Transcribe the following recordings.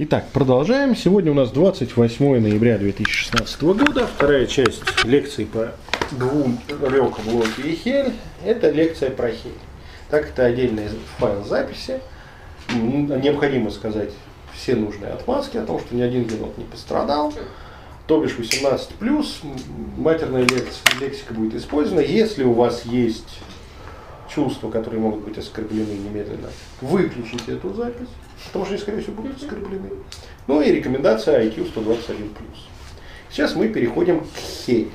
Итак, продолжаем. Сегодня у нас 28 ноября 2016 года, вторая часть лекции по двум рекам Локи и Хель. Это лекция про Хель. Так, это отдельный файл записи. Необходимо сказать все нужные отмазки о том, что ни один енот не пострадал. То бишь 18 плюс, матерная лексика будет использована. Если у вас есть чувства, которые могут быть оскорблены немедленно, выключите эту запись, потому что они, скорее всего, будут оскорблены. Ну и рекомендация IQ 121+. Сейчас мы переходим к хейт.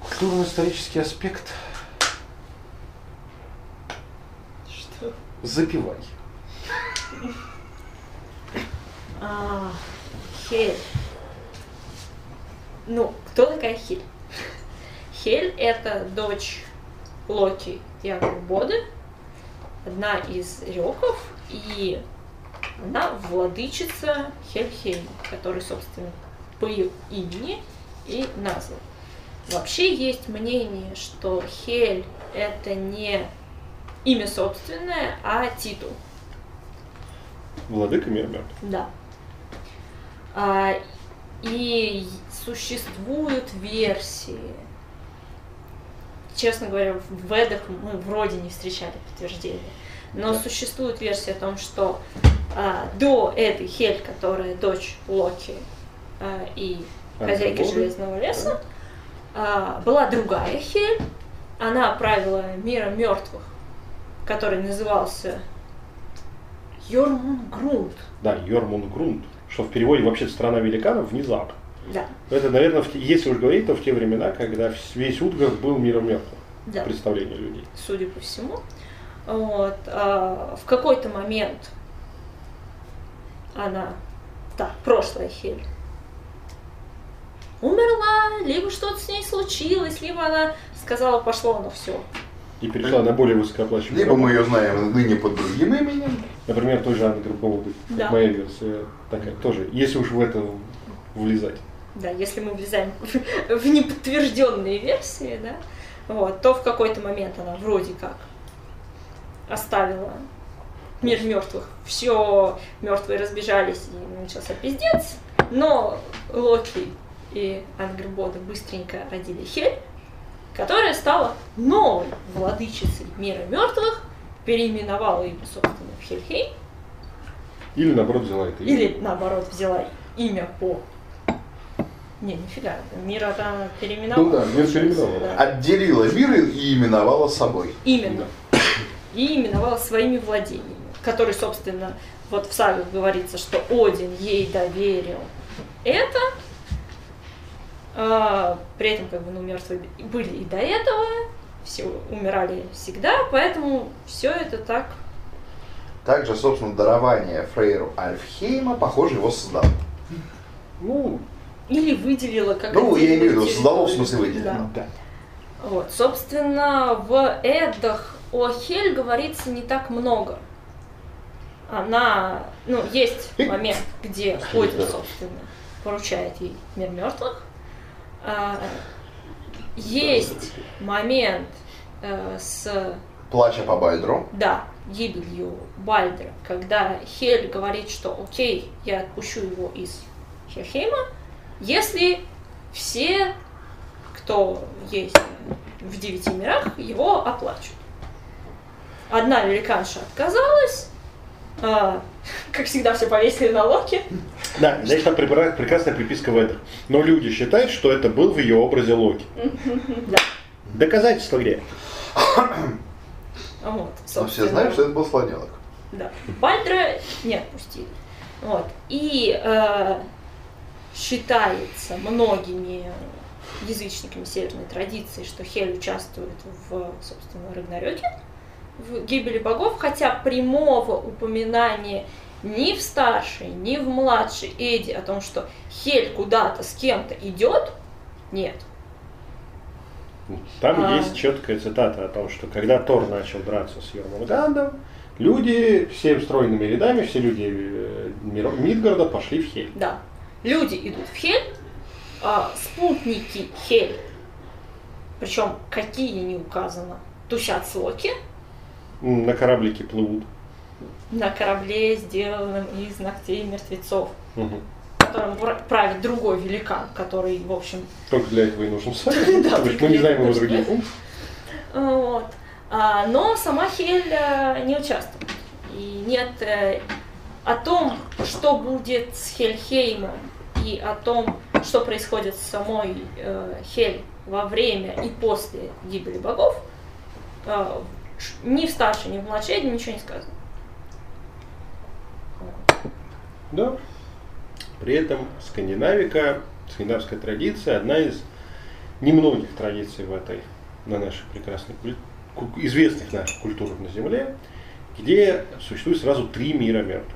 Культурно-исторический аспект. Что? Запивай. А, Хель. Ну, кто такая Хель? Хель это дочь Локи и Акрубоды, одна из реков, и она владычица Хельхейма, который, собственно, по ее имени и назван. Вообще есть мнение, что Хель это не имя собственное, а титул. Владыка мир мертв. Да. А, и существуют версии. Честно говоря, в ведах мы вроде не встречали подтверждения. Но Да. существует версия о том, что а, до этой Хель, которая дочь Локи а, и хозяйки Ангелбоды. Железного леса, а, была другая Хель. Она правила миром мертвых, который назывался Йормунгрунд. Да, Йормунгрунд, что в переводе вообще страна великанов внезапно. Да, Это, наверное, в если уж говорить, то в те времена, когда весь Утгард был миром мертвых. да. Представление людей. судя по всему. Вот, а, в какой-то момент она, так, прошлая Хель, умерла, либо что-то с ней случилось, либо она сказала, пошло на все. И перешла на более высокооплачиваемую Либо мы ее знаем ныне под другим именем. Например, той же Анны Горбовой. Да. Моя версия такая тоже. Если уж в это влезать. Да, если мы влезаем в, неподтвержденные версии, да, вот, то в какой-то момент она вроде как оставила мир мертвых. Все мертвые разбежались и начался пиздец. Но Локи и Ангербода быстренько родили Хель, которая стала новой владычицей мира мертвых, переименовала ее, собственно, в Хельхейм, Или наоборот взяла это имя. или наоборот взяла имя по... Не, нифига, мира там переименовала. Ну да, мир переименовала. Да. Отделила мир и именовала собой. Именно. И именовала своими владениями, которые, собственно, вот в сагах говорится, что Один ей доверил это. А, при этом, как бы, ну, мертвые были и до этого, все умирали всегда, поэтому все это так. Также, собственно, дарование Фрейру Альфхейма, похоже, его создало. Ну, Или выделила как Ну, я имею в виду, создало, в смысле, выделило. Да. да. Вот, собственно, в Эддах о Хель говорится не так много. Она, ну, есть момент, где Один, собственно, поручает ей мир мертвых. А, есть момент э, с, Плача по Бальдру. да, гибелью Бальдра, когда Хель говорит, что окей, я отпущу его из Хельхейма, если все, кто есть в девяти мирах, его оплачут. Одна великанша отказалась, а, как всегда, все повесили на Локи. Да, здесь там прекрасная приписка в этом. Но люди считают, что это был в ее образе Локи. Да. Доказательства где? Вот, Но все собственно. знают, что это был слоненок. Да. Бальдра не отпустили. Вот. И э, считается многими язычниками северной традиции, что Хель участвует в, собственно, Рагнарёке, в гибели богов, хотя прямого упоминания ни в старшей, ни в младшей Эди о том, что Хель куда-то с кем-то идет, нет. Там А. есть четкая цитата о том, что когда Тор начал драться с Йормунгандом, люди всеми стройными рядами, все люди э, Мидгарда пошли в Хель. Да. Люди идут в Хель, а спутники Хель, причем какие не указано, тусят с Локи, На кораблике плывут. на корабле, сделанном из ногтей мертвецов, Мгм. которым пра- правит другой великан, который, в общем, Только для этого и нужен. Да, что мы не знаем его других функций. Вот. А, но сама Хель э, не участвует. И нет э, о том, что будет с Хельхеймом и о том, что происходит с самой э, Хель во время и после гибели богов, э, ни в старшей, ни в младшей ничего не сказано. Да. При этом скандинавика, скандинавская традиция, одна из немногих традиций в этой, на нашей прекрасной, известных наших культурах на Земле, где существует сразу три мира мертвых.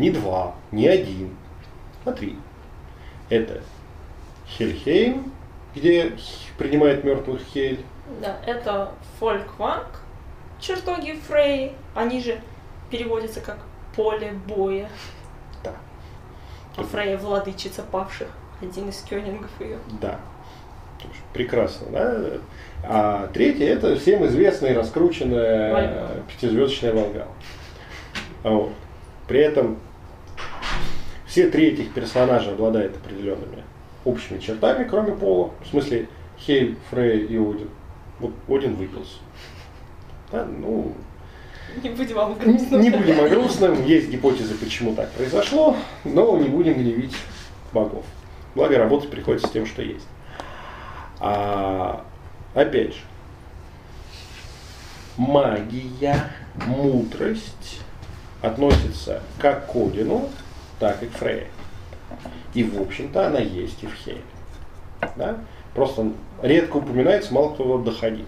Не два, не один, а три. Это Хельхейм, где принимает мертвых Хель, Да, это Фолькванг, чертоги Фрей, они же переводятся как поле боя. Да. А Фрея владычица павших, один из кёнингов ее. Да. Прекрасно, да? А третье это всем известная раскрученная Волгал. пятизвездочная Волга. Вот. При этом все три этих персонажа обладают определенными общими чертами, кроме пола. В смысле Хель, Фрей и Один. Вот Один выпился. Да, ну, Не будем вам не грустно. не будем о грустном, есть гипотезы, почему так произошло, но не будем гневить богов. Благо работать приходится с тем, что есть. А, опять же, магия, мудрость относится как к Одину, так и к Фрейе. И, в общем-то, она есть и в Хеле. Да? Просто редко упоминается, мало кто доходил.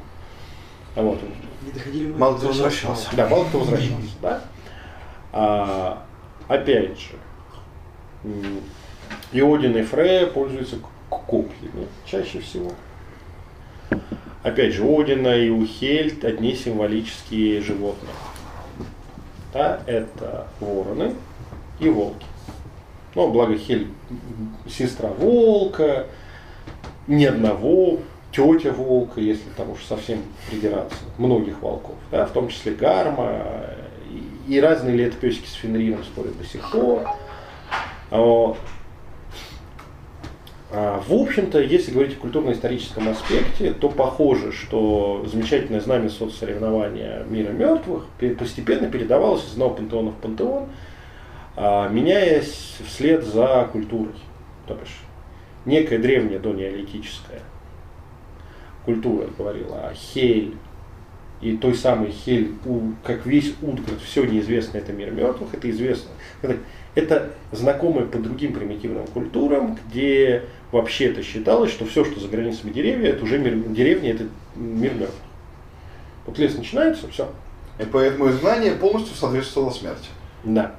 А вот, Не доходили мы Мало кто возвращался. да, мало кто возвращался, да? А, опять же, м, и Фрея пользуются копьями чаще всего. Опять же, Одина и у Хельд одни символические животные. Да, это вороны и волки. Ну, благо Хель сестра волка, ни одного, тетя волка, если там уж совсем придираться, многих волков, да, в том числе Гарма и, и разные летопесики с Фенрином спорят до сих пор. А. А, В общем-то, если говорить о культурно-историческом аспекте, то похоже, что замечательное знамя соцсоревнования мира мертвых пе- постепенно передавалось из одного пантеона в пантеон, меняясь вслед за культурой. То бишь, некая древняя донеолитическая культура говорила о Хель и той самой Хель, у- как весь Утгард, все неизвестно, это мир мертвых, это известно. Это, это знакомое по другим примитивным культурам, где вообще-то считалось, что все, что за границами деревья, это уже мир, деревня, это мир мертвых. Вот лес начинается, все, И поэтому изгнание полностью соответствовало смерти. да.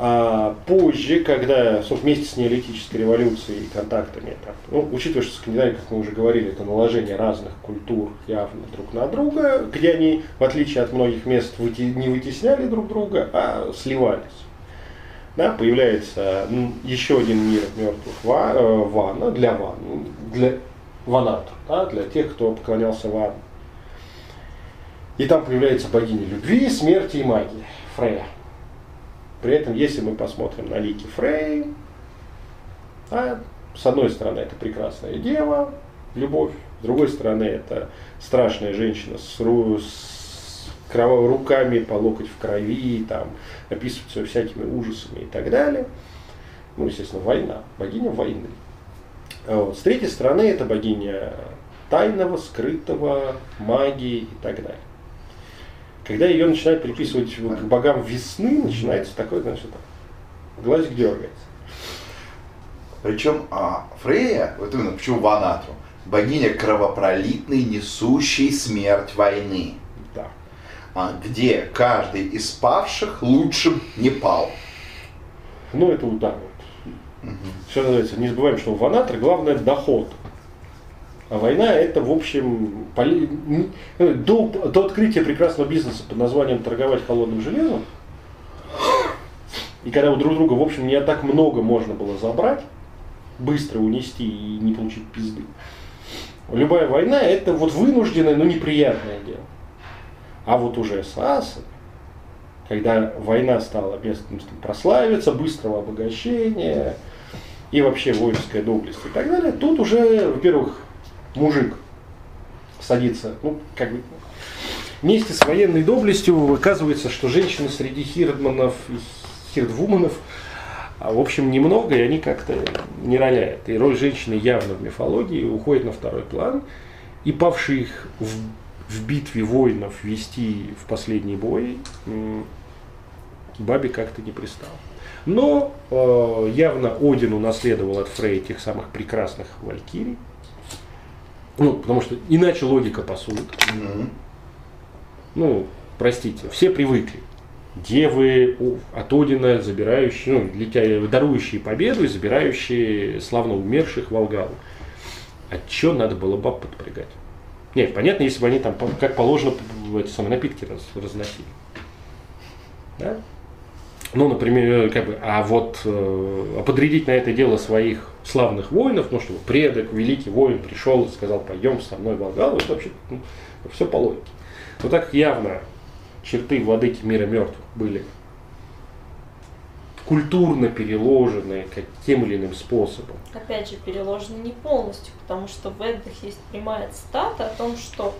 А позже, когда собственно, вместе с неолитической революцией и контактами, там, ну, учитывая, что Скандинавия, как мы уже говорили, это наложение разных культур явно друг на друга, где они, в отличие от многих мест, выти- не вытесняли друг друга, а сливались. Да, появляется м, еще один мир мертвых ва, э, ванна для ван, для ванат, да, для тех, кто поклонялся ван. И там появляется богиня любви, смерти и магии, Фрея. При этом, если мы посмотрим на лики Фрей, а, с одной стороны это прекрасная дева, любовь, с другой стороны это страшная женщина с, ру- с крово- руками по локоть в крови, там, описывает все всякими ужасами и так далее. Ну, естественно, война, богиня войны. Вот. С третьей стороны это богиня тайного, скрытого, магии и так далее. Когда ее начинают приписывать к богам весны, начинается такое, значит, глазик дергается. Причем а, Фрея, вот именно почему Ванатру, богиня кровопролитной, несущей смерть войны, Да. а, где каждый из павших лучшим не пал. Ну, это так вот. Все называется, не забываем, что у Ванатра главное доход. А война это, в общем, поли- э, до, до открытия прекрасного бизнеса под названием торговать холодным железом, и когда у друг друга, в общем, не так много можно было забрать, быстро унести и не получить пизды. Любая война это вот вынужденное, но неприятное дело. А вот уже с асами, когда война стала местом прославиться, быстрого обогащения и вообще воинская доблесть и так далее, тут уже, во-первых, мужик садится, ну, как бы, вместе с военной доблестью оказывается, что женщины среди хирдманов и хирдвуманов, а, в общем, немного, и они как-то не роляют. И роль женщины явно в мифологии уходит на второй план. И павших в, в битве воинов вести в последний бой Бабе как-то не пристал. Но э, явно Один унаследовал от Фрей тех самых прекрасных валькирий. Ну, потому что иначе логика посудит. Mm-hmm. Ну, простите, все привыкли. Девы от Одина, забирающие, ну, летя, дарующие победу и забирающие славно умерших Волгалу. А что надо было баб подпрягать? Нет, понятно, если бы они там, как положено, эти самые напитки раз, разносили. Да? Ну, например, как бы, а вот э, подрядить на это дело своих славных воинов, ну, чтобы предок, великий воин пришел и сказал, пойдем со мной в Волгалу, это вообще ну, все по логике. Но так явно черты владыки мира мертвых были культурно переложены каким или иным способом. Опять же, переложены не полностью, потому что в Эддах есть прямая цитата о том, что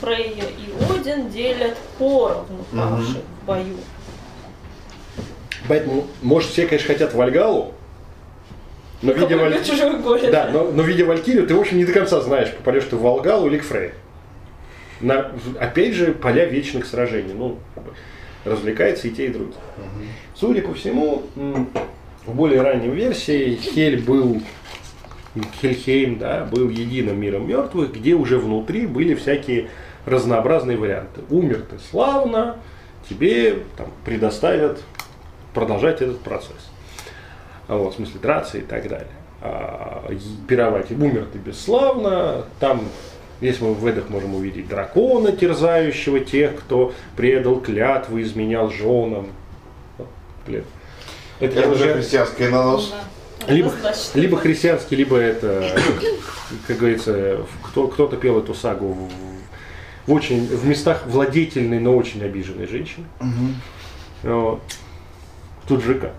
Фрейя и Один делят поровну павших угу. в бою. Поэтому, может, все, конечно, хотят Вальгалу, но видя, Валь... да, но, но видя Валькирию, ты, в общем, не до конца знаешь, попадешь ты в Волгалу или к Фрей. На, опять же, поля вечных сражений. Ну, развлекается и те, и другие. Угу. Судя по всему, в более ранней версии Хель был Хельхейм, да, был единым миром мертвых, где уже внутри были всякие разнообразные варианты. Умер ты славно, тебе там, предоставят продолжать этот процесс. Вот, в смысле драться и так далее. А, пировать. Умер ты бесславно, там Здесь мы в Эдах можем увидеть дракона, терзающего тех, кто предал клятву, изменял женам. Блин. Это, это уже христианский нанос. Либо, либо христианский, либо это, как говорится, кто, кто-то пел эту сагу в, в очень в местах владетельной, но очень обиженной женщины. Угу. Вот. Тут же как?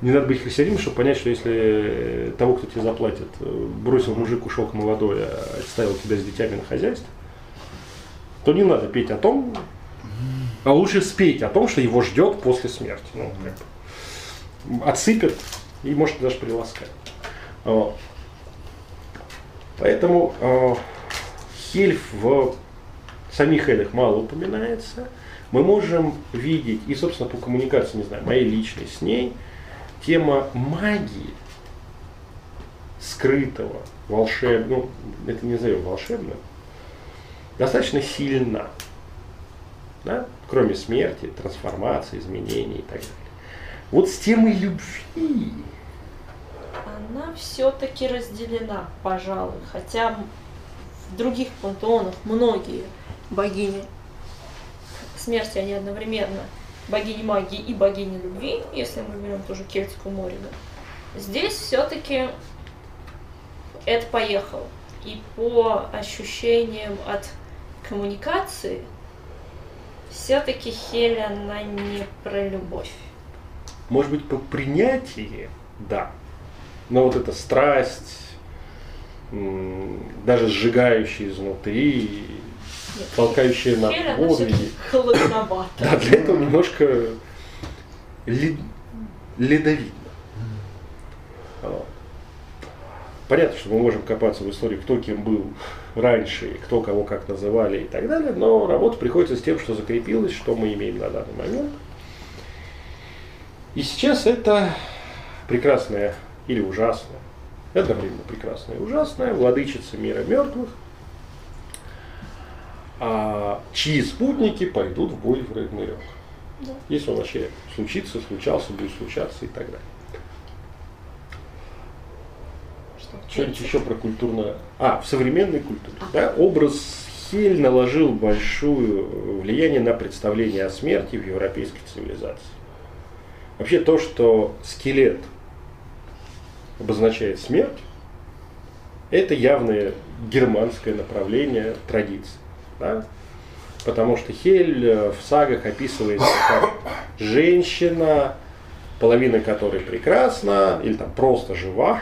Не надо быть христианином, чтобы понять, что если того, кто тебе заплатит, бросил мужик, ушел к молодой, а оставил тебя с детьми на хозяйстве, то не надо петь о том, а лучше спеть о том, что его ждет после смерти. Ну, как бы. Отсыпят и может даже приласкать. Вот. Поэтому э, Хельф в самих Элях мало упоминается. Мы можем видеть, и, собственно, по коммуникации, не знаю, моей личной с ней – тема магии, скрытого, волшебного, ну, это не назовем волшебным, достаточно сильна. Да? Кроме смерти, трансформации, изменений и так далее. Вот с темой любви. Она все-таки разделена, пожалуй. Хотя в других пантеонах многие богини смерти, они одновременно богини магии и богини любви, если мы берем тоже Кельтскую море, да, здесь все-таки это поехал. И по ощущениям от коммуникации, все-таки Хель, она не про любовь. Может быть, по принятии, да. Но вот эта страсть, даже сжигающая изнутри, толкающие на подвиги. Холодновато. Да, для этого немножко ледовитно. Понятно, что мы можем копаться в истории, кто кем был раньше, кто кого как называли и так далее, но работа приходится с тем, что закрепилось, что мы имеем на данный момент. И сейчас это прекрасная или ужасная, одновременно прекрасная и ужасная владычица мира мертвых – а чьи спутники пойдут в бой в Рагнарёк. Да. Если он вообще случится, случался, будет случаться и так далее. Что-нибудь еще про культурное... А, в современной культуре. Да, образ Хель наложил большое влияние на представление о смерти в европейской цивилизации. Вообще то, что скелет обозначает смерть, это явное германское направление традиции. Да? потому что Хель э, в сагах описывается как женщина, половина которой прекрасна или там просто жива,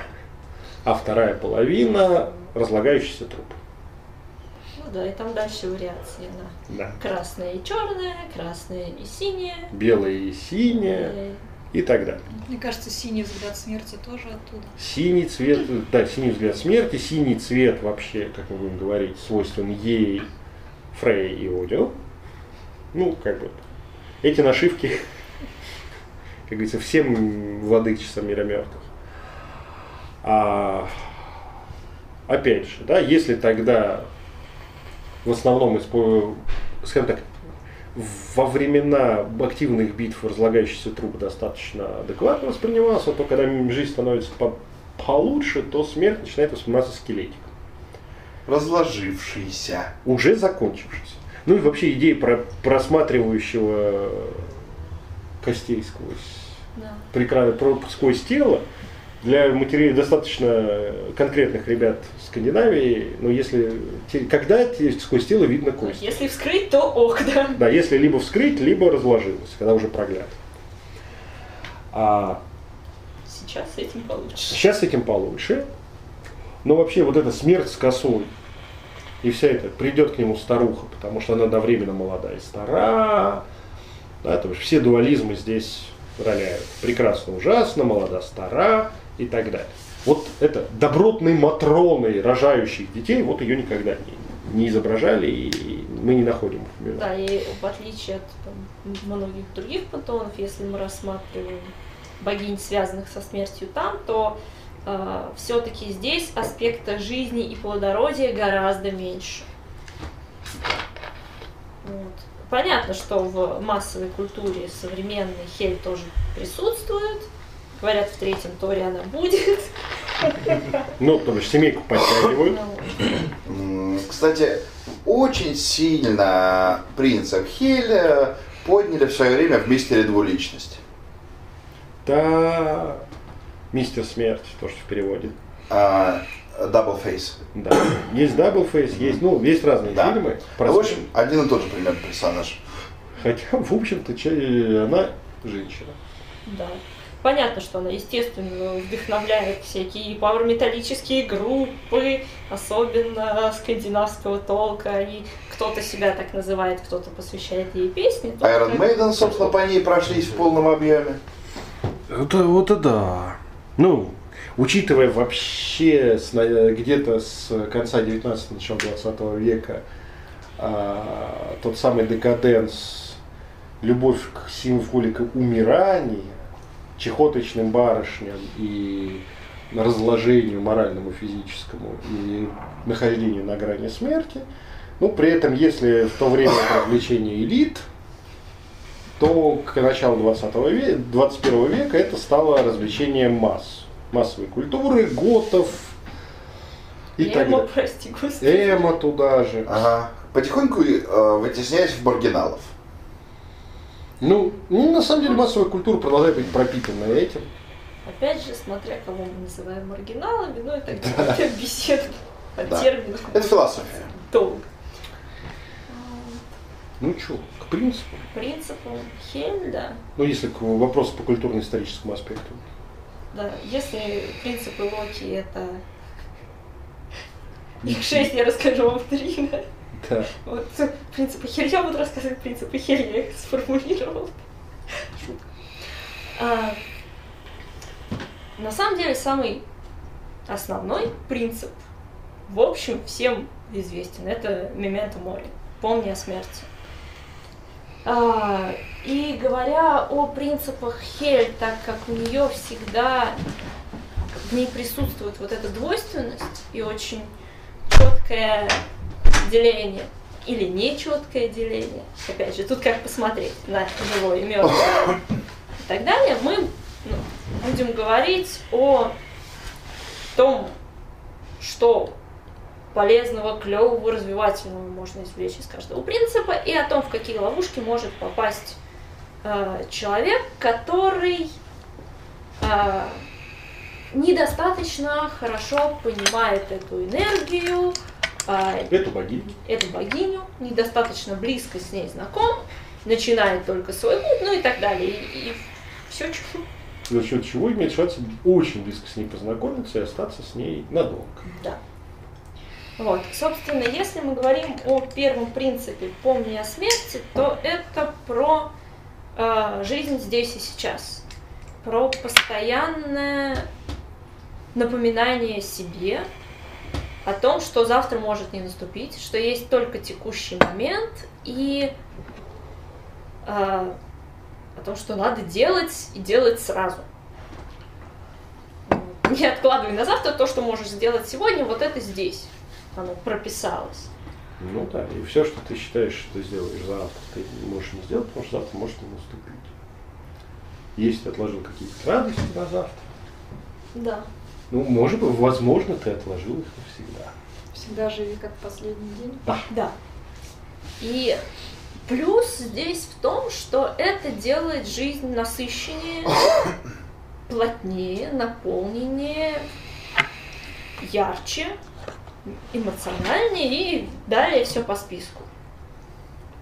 а вторая половина разлагающийся труп. Ну да, и там дальше вариации, да. Да. Красное и черное, красное и синее. Белое и синее Э, и так далее. Мне кажется, синий взгляд смерти тоже оттуда. Синий цвет, да, синий взгляд смерти, синий цвет вообще, как мы будем говорить, свойствен ей, Фрей и Одину. Ну, как бы, эти нашивки, как говорится, всем владычицам мира мертвых. А, опять же, да, если тогда в основном, скажем так, во времена активных битв разлагающийся труп достаточно адекватно воспринимался, то когда жизнь становится по- получше, то смерть начинает восприниматься скелетиком, Разложившийся. уже закончившийся. Ну и вообще идея про просматривающего костей сквозь да. про- сквозь тело для матерей достаточно конкретных ребят в Скандинавии, но если когда те- сквозь тело видно кость. Если вскрыть, то ок, да. Да, если либо вскрыть, либо разложилось, когда уже проглядывает. А Сейчас с этим получше. сейчас с этим получше. Но вообще вот эта смерть с косой и вся эта придет к нему старуха, потому что она одновременно молода и стара. Да, то есть все дуализмы здесь роляют. Прекрасно, ужасно, молода, стара и так далее. Вот это добротной Матроной, рожающих детей, вот ее никогда не, не изображали, и мы не находим мемуарах. Да, и в отличие от там, многих других пантеонов, если мы рассматриваем богинь, связанных со смертью там, то все-таки здесь аспекта жизни и плодородия гораздо меньше. Вот. Понятно, что в массовой культуре современной Хель тоже присутствует. Говорят, в третьем торе она будет. Ну, то есть семейку подтягивают. Ну, Кстати, очень сильно принцип Хеля подняли в свое время в мистере двуличность. Да, мистер смерть, то, что в переводе. А, Double Face. Да. Есть Double Face, есть, ну, есть разные Да. фильмы. Ну, в общем, один и тот же примерно персонаж. Хотя, в общем-то, че- она женщина. Да. Понятно, что она, естественно, вдохновляет всякие пауэрметаллические группы, особенно скандинавского толка, и кто-то себя так называет, кто-то посвящает ей песни. Iron Maiden, собственно, по ней прошлись в полном объеме. Это вот и да. Ну, учитывая вообще где-то с конца 19 начала 20 века а, тот самый декаденс, любовь к символике умирания, чехоточным барышням и разложению моральному, физическому и нахождению на грани смерти. Ну, при этом, если в то время это развлечение элит, то к началу 20 века, 21 века это стало развлечением масс. Массовой культуры, готов и так Эмо, далее. прости, господи. Эмо туда же. Ага. Потихоньку э, вытесняясь в маргиналов. Ну, ну, на самом деле массовая культура продолжает быть пропитана этим. Опять же, смотря кого мы называем маргиналами, ну это какая-то беседа о Да. терминах. Это философия. Долго. Ну что, к принципу. Принципу Хель, да. Ну, если к вопросу по культурно-историческому аспекту. Да, если принципы Локи это... Их шесть я расскажу вам три, да. Да. Вот принципы Хель, я буду рассказывать принципы Хель, я их сформулировал. А, на самом деле самый основной принцип, в общем, всем известен. Это мементо мори, помни о смерти. А, и говоря о принципах Хель, так как у нее всегда в ней присутствует вот эта двойственность и очень четкое деление или нечеткое деление. Опять же, тут как посмотреть на живое и мертвое и так далее. Мы ну, будем говорить о том, что полезного, клевого, развивательного можно извлечь из каждого принципа, и о том, в какие ловушки может попасть э, человек, который э, недостаточно хорошо понимает эту энергию, а, Эту богиню. эту богиню, недостаточно близко с ней знаком, начинает только свой путь, ну и так далее. И, все чего. За счет чего имеет шанс очень близко с ней познакомиться и остаться с ней надолго. Да. Вот, собственно, если мы говорим о первом принципе «помни о смерти», то это про э, жизнь здесь и сейчас, про постоянное напоминание себе о том, что завтра может не наступить, что есть только текущий момент и э, о том, что надо делать и делать сразу. Не откладывай на завтра то, что можешь сделать сегодня, вот это здесь оно прописалось. Ну да, и все, что ты считаешь, что ты сделаешь завтра, ты можешь не сделать, потому что завтра может не наступить. Если ты отложил какие-то радости на завтра, Да. ну, может быть, возможно, ты отложил их навсегда. Всегда живи как последний день. Да. И плюс здесь в том, что это делает жизнь насыщеннее, плотнее, наполненнее, ярче, эмоциональнее и далее все по списку.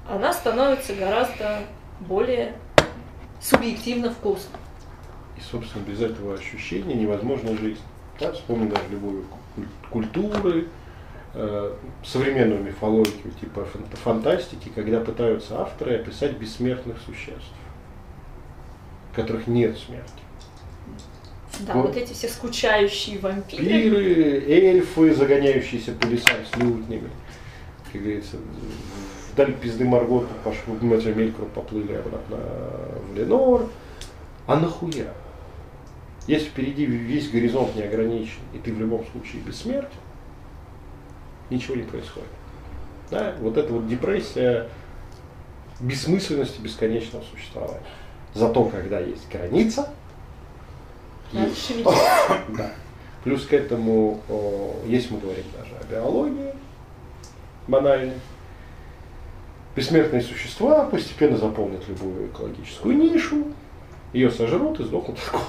Она становится гораздо более субъективно вкусной. И, собственно, без этого ощущения невозможна жизнь. Да, вспомни даже любую куль- культуры, э, современную мифологию, типа фан- фантастики, когда пытаются авторы описать бессмертных существ, которых нет смерти. Да, Вот. вот эти все скучающие вампиры. Пиры, эльфы, загоняющиеся по лесам с лютнями. Как говорится, вдаль пизды Маргота пошли, мы за Мелькру поплыли обратно в Ленор. А нахуя? Если впереди весь горизонт не ограничен, и ты в любом случае бессмертен, ничего не происходит. Да? Вот эта вот депрессия бессмысленности бесконечного существования. Зато когда есть граница, Надо да. Плюс к этому, о, если мы говорим даже о биологии, банально, бессмертные существа постепенно заполнят любую экологическую нишу, ее сожрут и сдохнут от голода.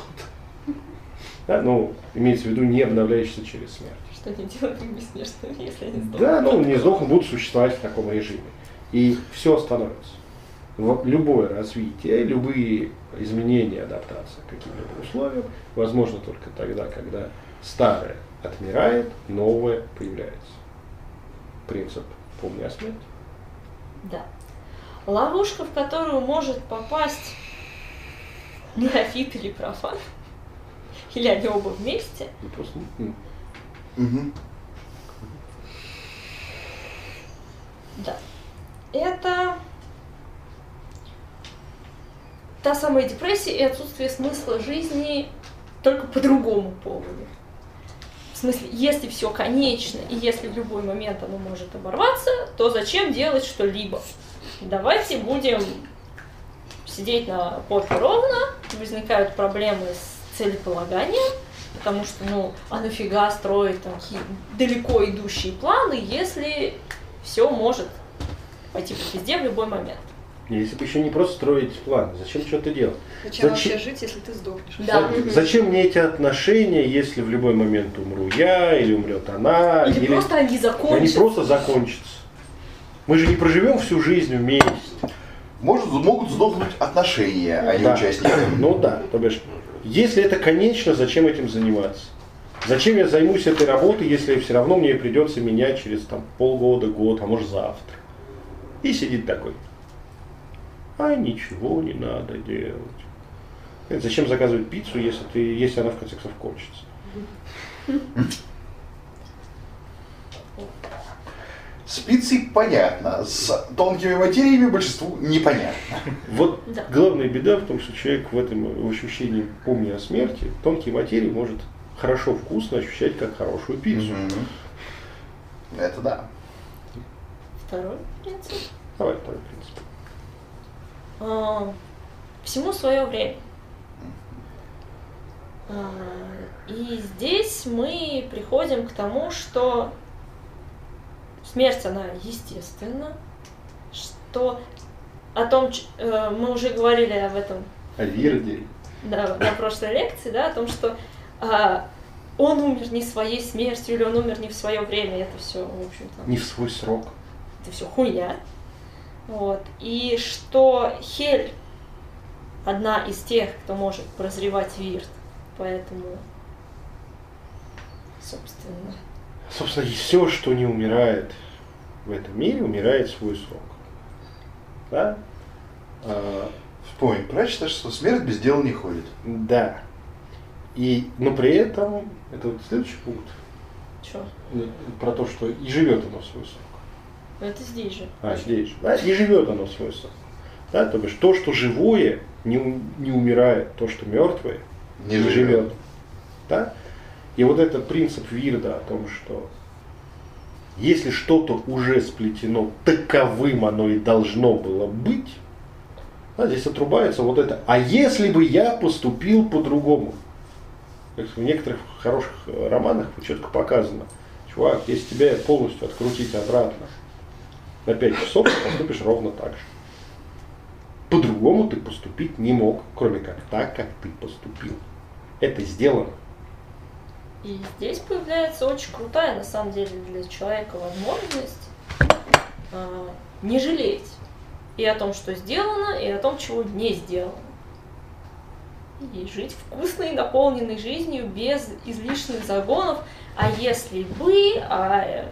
Да, ну, имеется в виду не обновляющийся через смерть. Что они делают бессмертными, если они сдохнут? Да, ну, не сдохнут, будут существовать в таком режиме. И все остановится. Любое развитие, любые изменения, адаптация к каким-либо условиям возможно только тогда, когда старое отмирает, новое появляется. Принцип «помни о смерти». Да. Ловушка, в которую может попасть неофит или профан, или они оба вместе, Ну, просто, да. Это та самая депрессия и отсутствие смысла жизни только по другому поводу. В смысле, если все конечно, и если в любой момент оно может оборваться, то зачем делать что-либо? Давайте будем сидеть на попе ровно, возникают проблемы с целеполаганием, потому что, ну, а нафига строить там далеко идущие планы, если все может пойти по пизде в любой момент. Если бы еще не просто строить план, зачем что-то делать? Зачем, Зачем? вообще жить, если ты сдохнешь? Да. За- Зачем мне эти отношения, если в любой момент умру я, или умрет она, Или, просто они они закончатся. просто закончатся. Мы же не проживем всю жизнь вместе. Может, могут сдохнуть отношения, а не Да. участники. Ну да, то бишь, если это конечно, зачем этим заниматься? Зачем я займусь этой работой, если все равно мне придется менять через там, полгода, год, а может завтра? И сидит такой. А ничего не надо делать. Это Зачем заказывать пиццу, если, ты, если она в конце концов кончится? С пиццей понятно, с тонкими материями большинству непонятно. Вот Да. главная беда в том, что человек в этом в ощущении помни о смерти, тонкие материи может хорошо вкусно ощущать как хорошую пиццу. Мгм. Это да. Второй принцип. Давай второй принцип. А, Всему свое время. А, И здесь мы приходим к тому, что смерть, она естественна, что о том, э, мы уже говорили об этом А Вирде. да, на прошлой лекции, да, о том, что а, он умер не своей смертью или он умер не в свое время. Это все, в общем-то, Не в свой срок. это все хуйня. Вот. И что Хель одна из тех, кто может прозревать Вирт. Поэтому, собственно, Собственно, все, что не умирает в этом мире, умирает в свой срок. Да? А, Вспомни, прочитаешь, что смерть без дела не ходит. да. И, но при этом, это вот следующий пункт, что? э, про то, что и живет оно в свой срок. Это здесь же. А, здесь же. Да, и живет оно в свой срок. Да, то бишь, то, что живое, не, не умирает, то, что мертвое, Не живет. Да? И вот этот принцип Вирда о том, что если что-то уже сплетено, таковым оно и должно было быть, да, здесь отрубается вот это. А если бы я поступил по-другому? Как В некоторых хороших э, романах четко показано. Чувак, если тебя полностью открутить обратно на 5 часов, ты поступишь ровно так же. По-другому ты поступить не мог, кроме как так, как ты поступил. Это сделано. И здесь появляется очень крутая, на самом деле, для человека возможность а, не жалеть и о том, что сделано, и о том, чего не сделано. И жить вкусной, наполненной жизнью без излишних загонов. А если бы, а э,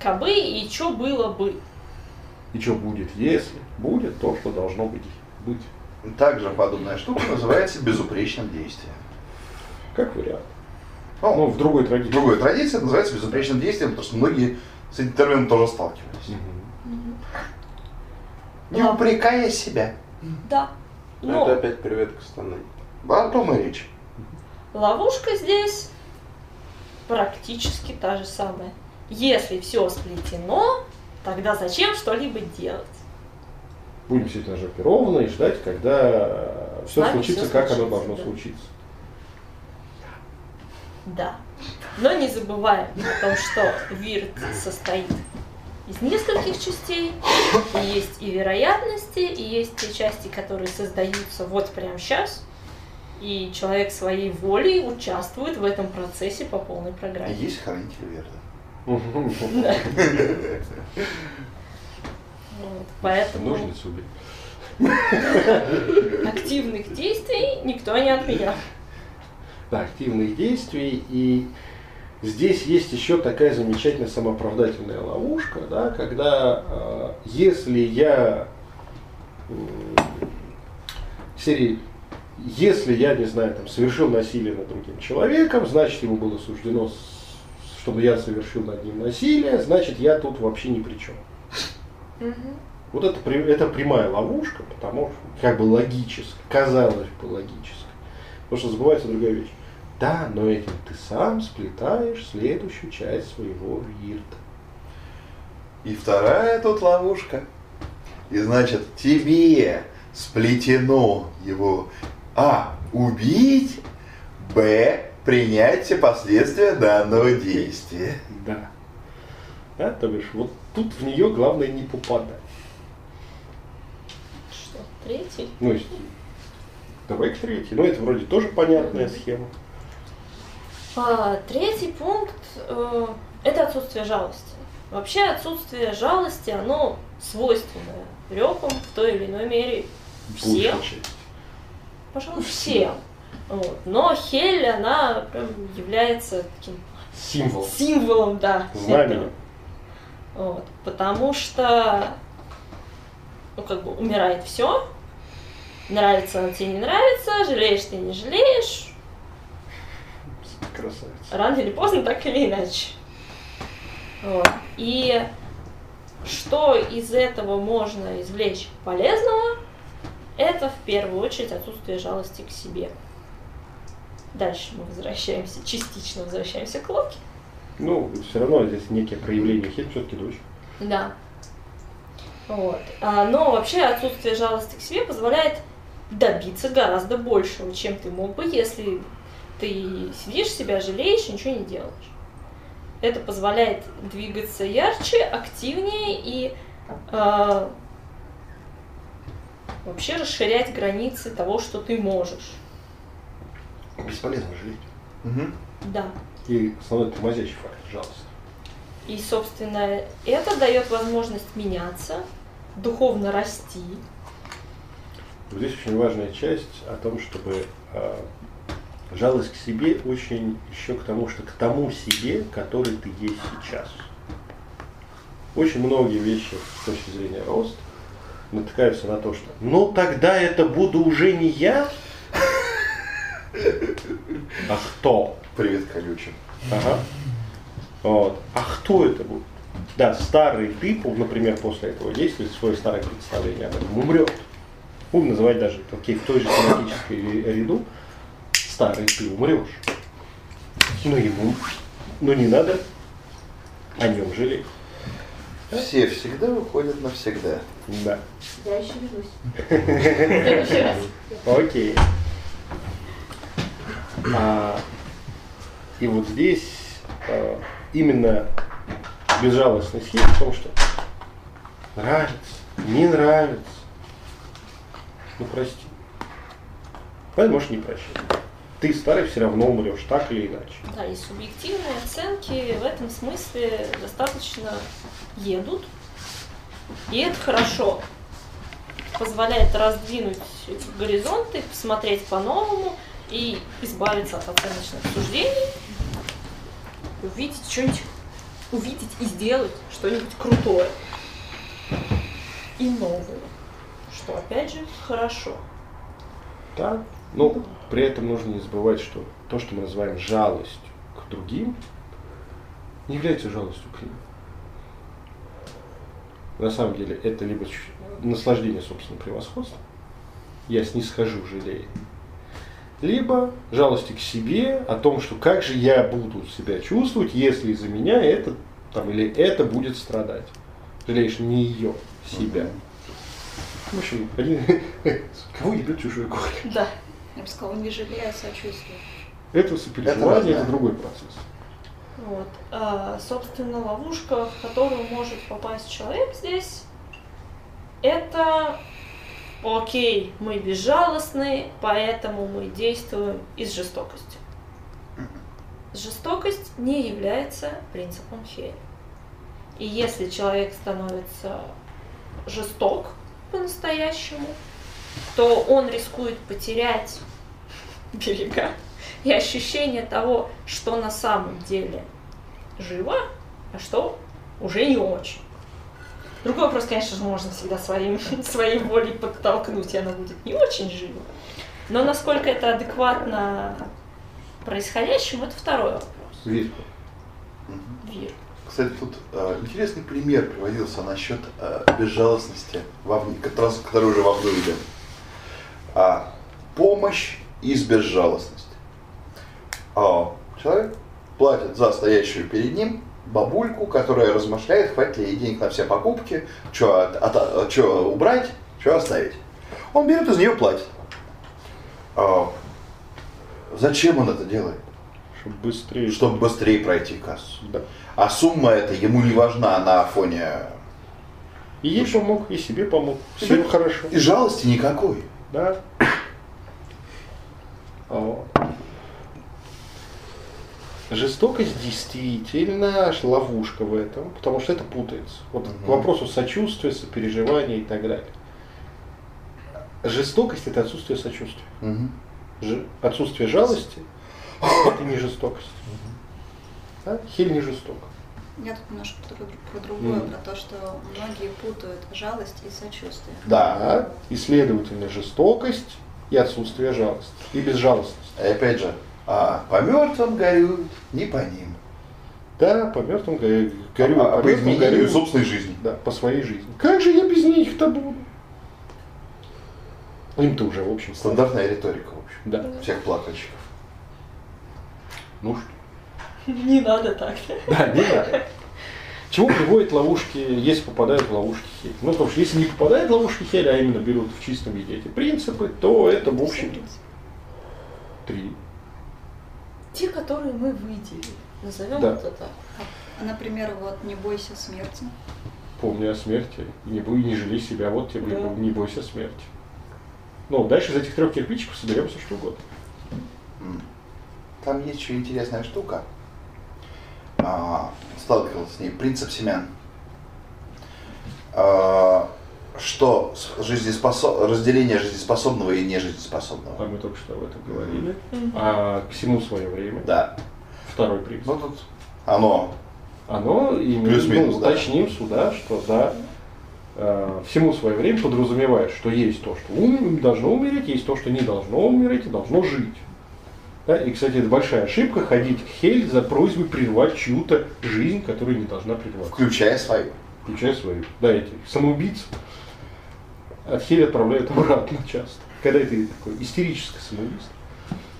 кабы, и что было бы. И что будет, если будет то, что должно быть. быть. Также подобная штука называется безупречным действием. Как вариант. Ну, Ну, в другой традиции. Другая традиция называется безупречным действием, потому что многие с этим термином тоже сталкивались. Мгм. Не упрекая себя. Да. Но Но Это опять привет к Стану. О том и речь. ловушка здесь практически та же самая. Если все сплетено, тогда зачем что-либо делать? Будем сидеть на жопе ровно и ждать, когда все С нами случится, всё как оно случится, должно да. случиться. Да. Но не забываем о том, что вирт состоит из нескольких частей. И есть и вероятности, и есть те части, которые создаются вот прямо сейчас. И человек своей волей участвует в этом процессе по полной И программе. есть хранитель веры. Поэтому Ножницы убить. активных действий никто не отменял. Да, активных действий. И здесь есть еще такая замечательная самооправдательная ловушка, да, когда э, если я м, серии если я, не знаю, там, совершил насилие над другим человеком, значит, ему было суждено, с- чтобы я совершил над ним насилие, значит, я тут вообще ни при чем. Вот это, это прямая ловушка, потому что как бы логически, казалось бы логически. Потому что забывается другая вещь. Да, но этим ты сам сплетаешь следующую часть своего вирта. И вторая тут ловушка. И значит, тебе сплетено его А. Убить, Б. Принять все последствия данного действия. Да. Да, то бишь, вот тут в нее главное не попадать. Что, третий? Ну, давай к третьей. Ну, это вроде тоже понятная схема. А, третий пункт э, это отсутствие жалости. Вообще отсутствие жалости, оно свойственное рекам в той или иной мере всем, пожалуй, всем. Вот. Но Хель, она прям является таким Символ. символом, да, Знаменем. Вот. Потому что, ну, как бы умирает все. Нравится оно тебе не нравится, жалеешь ты не жалеешь. Красавица. рано или поздно, так или иначе. Вот. И что из этого можно извлечь полезного, это в первую очередь отсутствие жалости к себе. Дальше мы возвращаемся, частично возвращаемся к Локи. Ну, все равно здесь некие проявления хит все-таки дочь. Да. Вот. А, но вообще отсутствие жалости к себе позволяет добиться гораздо большего, чем ты мог бы, если ты сидишь, себя жалеешь и ничего не делаешь. Это позволяет двигаться ярче, активнее и а, вообще расширять границы того, что ты можешь. Бесполезно жалеть. Мгм. Да. И основной тормозящий фактор жалость. И, собственно, это дает возможность меняться, духовно расти. Здесь очень важная часть о том, чтобы э, жалость к себе очень еще к тому, что к тому себе, который ты есть сейчас. Очень многие вещи с точки зрения роста натыкаются на то, что ну тогда это буду уже не я, а кто? Привет, колючим. Ага. Вот. А кто это будет? Да, старый ты, например, после этого действия, свое старое представление об этом, умрет. Будем называть даже окей, в той же семантической ряду, старый ты умрешь. Но ему, но не надо о нем жалеть. Все всегда уходят навсегда. Да. Я еще вернусь. В следующий раз. Окей. А, и вот здесь а, именно безжалостность есть в том, что нравится, не нравится. Ну прости. Поэтому можешь не прощать. Ты старый все равно умрешь, так или иначе. Да, и субъективные оценки в этом смысле достаточно едут. И это хорошо. Позволяет раздвинуть горизонты, посмотреть по-новому и избавиться от оценочных суждений, увидеть что-нибудь, увидеть и сделать что-нибудь крутое и новое, что опять же хорошо. Да. Но при этом нужно не забывать, что то, что мы называем жалостью к другим, не является жалостью к ним. На самом деле это либо наслаждение собственным превосходством, я снисхожу, жалею, либо жалости к себе о том, что как же я буду себя чувствовать, если из-за меня это там, или это будет страдать. Жалеешь не ее, себя. В общем, один, кого ебет чужой горе? Да. Я бы сказала, не жалея, а сочувствие. Это сопереживание, это, это другой процесс. Вот. А, собственно, ловушка, в которую может попасть человек здесь, это окей, мы безжалостны, поэтому мы действуем из жестокости. Жестокость не является принципом Хеля. И если человек становится жесток по-настоящему, то он рискует потерять берега и ощущение того, что на самом деле живо, а что уже не очень. Другой вопрос, конечно же, можно всегда своим, своей волей подтолкнуть, и она будет не очень жива. Но насколько это адекватно происходящему, это второй вопрос. Вир. Вир. Кстати, тут э, интересный пример приводился насчет э, безжалостности, вовне, который, уже вовне идет. А, помощь из безжалостности. А, человек платит за стоящую перед ним бабульку, которая размышляет, хватит ли ей денег на все покупки, что от, от, что убрать, что оставить. Он берет из нее платит. А, зачем он это делает? Чтобы быстрее. Чтобы быстрее пройти кассу. Да. А сумма эта ему не важна на фоне... И ей помог, и себе помог. Всем хорошо. И жалости никакой. Да. Жестокость действительно ловушка в этом, потому что это путается. Вот Мгм. к вопросу сочувствия, сопереживания и так далее. Жестокость это отсутствие сочувствия. Мгм. Ж- отсутствие жалости это не жестокость. Да? Хель не жесток. Я тут немножко про, про другое, Мгм. про то, что многие путают жалость и сочувствие. Да, и следовательно жестокость и отсутствие жалости. И безжалостность. И опять же, а по мертвым горюют не по ним. Да, по мертвым го- горю, а, а по по мертвым горю, собственной жизни. да, по своей жизни. Как же я без них-то буду? Им-то уже, в общем, Стандартная риторика, в общем, Да. всех плакальщиков. Ну что? Не надо так. Да, не надо. Чему приводят ловушки, если попадают в ловушки Хеля? Ну, потому что если не попадают в ловушки Хеля, а именно берут в чистом виде эти принципы, то это, в общем, три. Те, которые мы выделили. Назовем Да. это так. А, например, вот «Не бойся смерти». Помни о смерти, не, бой, не жалей себя, вот тебе Да. не бойся смерти. Ну, дальше из этих трех кирпичиков соберем все что угодно. Там есть еще интересная штука. а, сталкивался с ней, принцип семян. А, что жизнеспособ... разделение жизнеспособного и А нежизнеспособного. мы только что об этом говорили. А к всему свое время. Да. Второй принцип. Ну тут оно Оно имеет, Плюс-минус, ну, да. уточним сюда, что да, э, всему свое время подразумевает, что есть то, что ум- должно умереть, есть то, что не должно умереть и должно жить. Да? И, кстати, это большая ошибка ходить к Хель за просьбой прервать чью-то жизнь, которая не должна прерваться. включая свою. Включая свою. Да, эти самоубийцы от Хель отправляют обратно часто. Когда это такое истерическое самоубийство.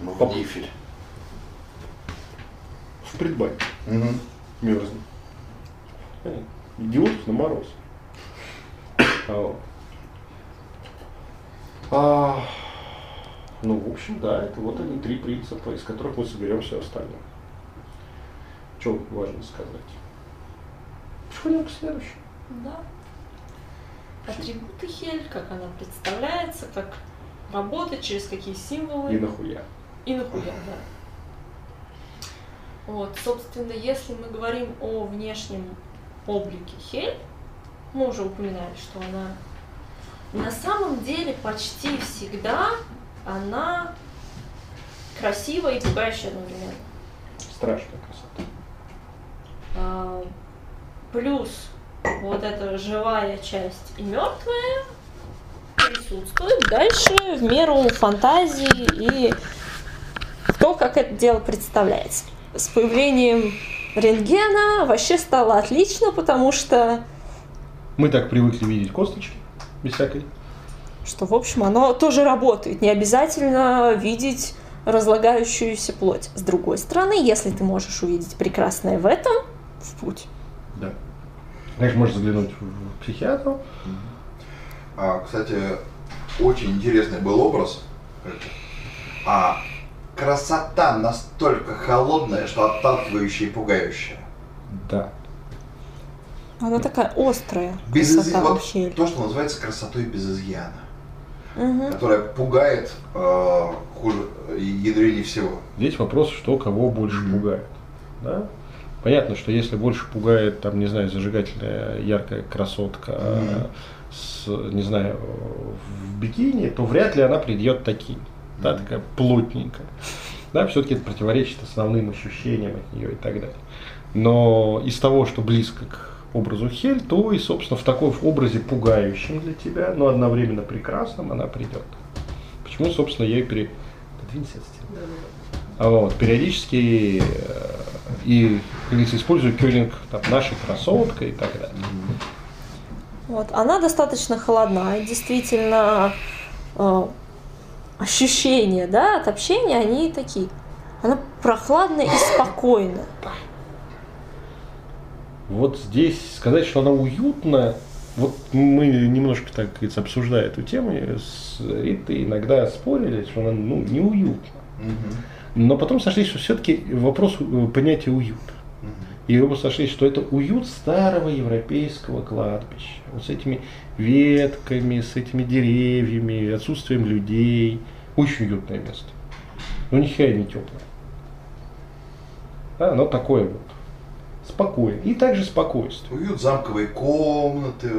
Ну, в Поп- нифель. В предбании. Мгм. мерзнет. Понятно. Идиотов на мороз. А, вот. А, ну, в общем, да, это вот они три принципа, из которых мы соберем все остальное. Что важно сказать? Переходим к следующему. Да. Атрибуты Хель, как она представляется, как работает, через какие символы. И нахуя. И нахуя, да. Вот, собственно, если мы говорим о внешнем облике Хель, мы уже упоминали, что она на самом деле почти всегда она красивая и пугающая одновременно. Страшная красота. А, Плюс вот эта живая часть и мертвая присутствует дальше в меру фантазии и то, как это дело представляется. С появлением рентгена вообще стало отлично, потому что, Мы так привыкли видеть косточки, без всякой. что, в общем, оно тоже работает. Не обязательно видеть разлагающуюся плоть. С другой стороны, если ты можешь увидеть прекрасное в этом, в путь. Да. Конечно, можешь заглянуть в психиатру. А, кстати, очень интересный был образ. А красота настолько холодная, что отталкивающая и пугающая. Да. Она такая острая Без красота вот вообще. то, что называется красотой без изъяна, Мгм. которая пугает э, хуже и ядренее всего. Здесь вопрос, что кого больше Мгм. пугает. Да? Понятно, что если больше пугает, там, не знаю, зажигательная яркая красотка Мгм. с, не знаю, в бикини, то вряд ли она придет таким. Да, Мгм. такая плотненькая. Да, все-таки это противоречит основным ощущениям от нее и так далее. Но из того, что близко к образу Хель, то и, собственно, в такой образе пугающем для тебя, но одновременно прекрасном она придет. Почему, собственно, я и пере... Подвинься от стены. А Вот, периодически э, и, говорится, использую кёлинг там, нашей красотка и так далее. Вот. Она достаточно холодна, и действительно э, ощущения да, от общения, они такие. Она прохладная и спокойная. Вот здесь сказать, что она уютна, вот мы немножко, так говорится, обсуждая эту тему с Ритой, иногда спорили, что она ну, неуютна. Но потом сошлись, что все-таки вопрос э, понятия уют. И оба сошлись, что это уют старого европейского кладбища. Вот с этими ветками, с этими деревьями, отсутствием людей. Очень уютное место. Но ни хера не теплое. Да, оно такое вот. Спокойное. И также спокойствие. Уют замковой комнаты,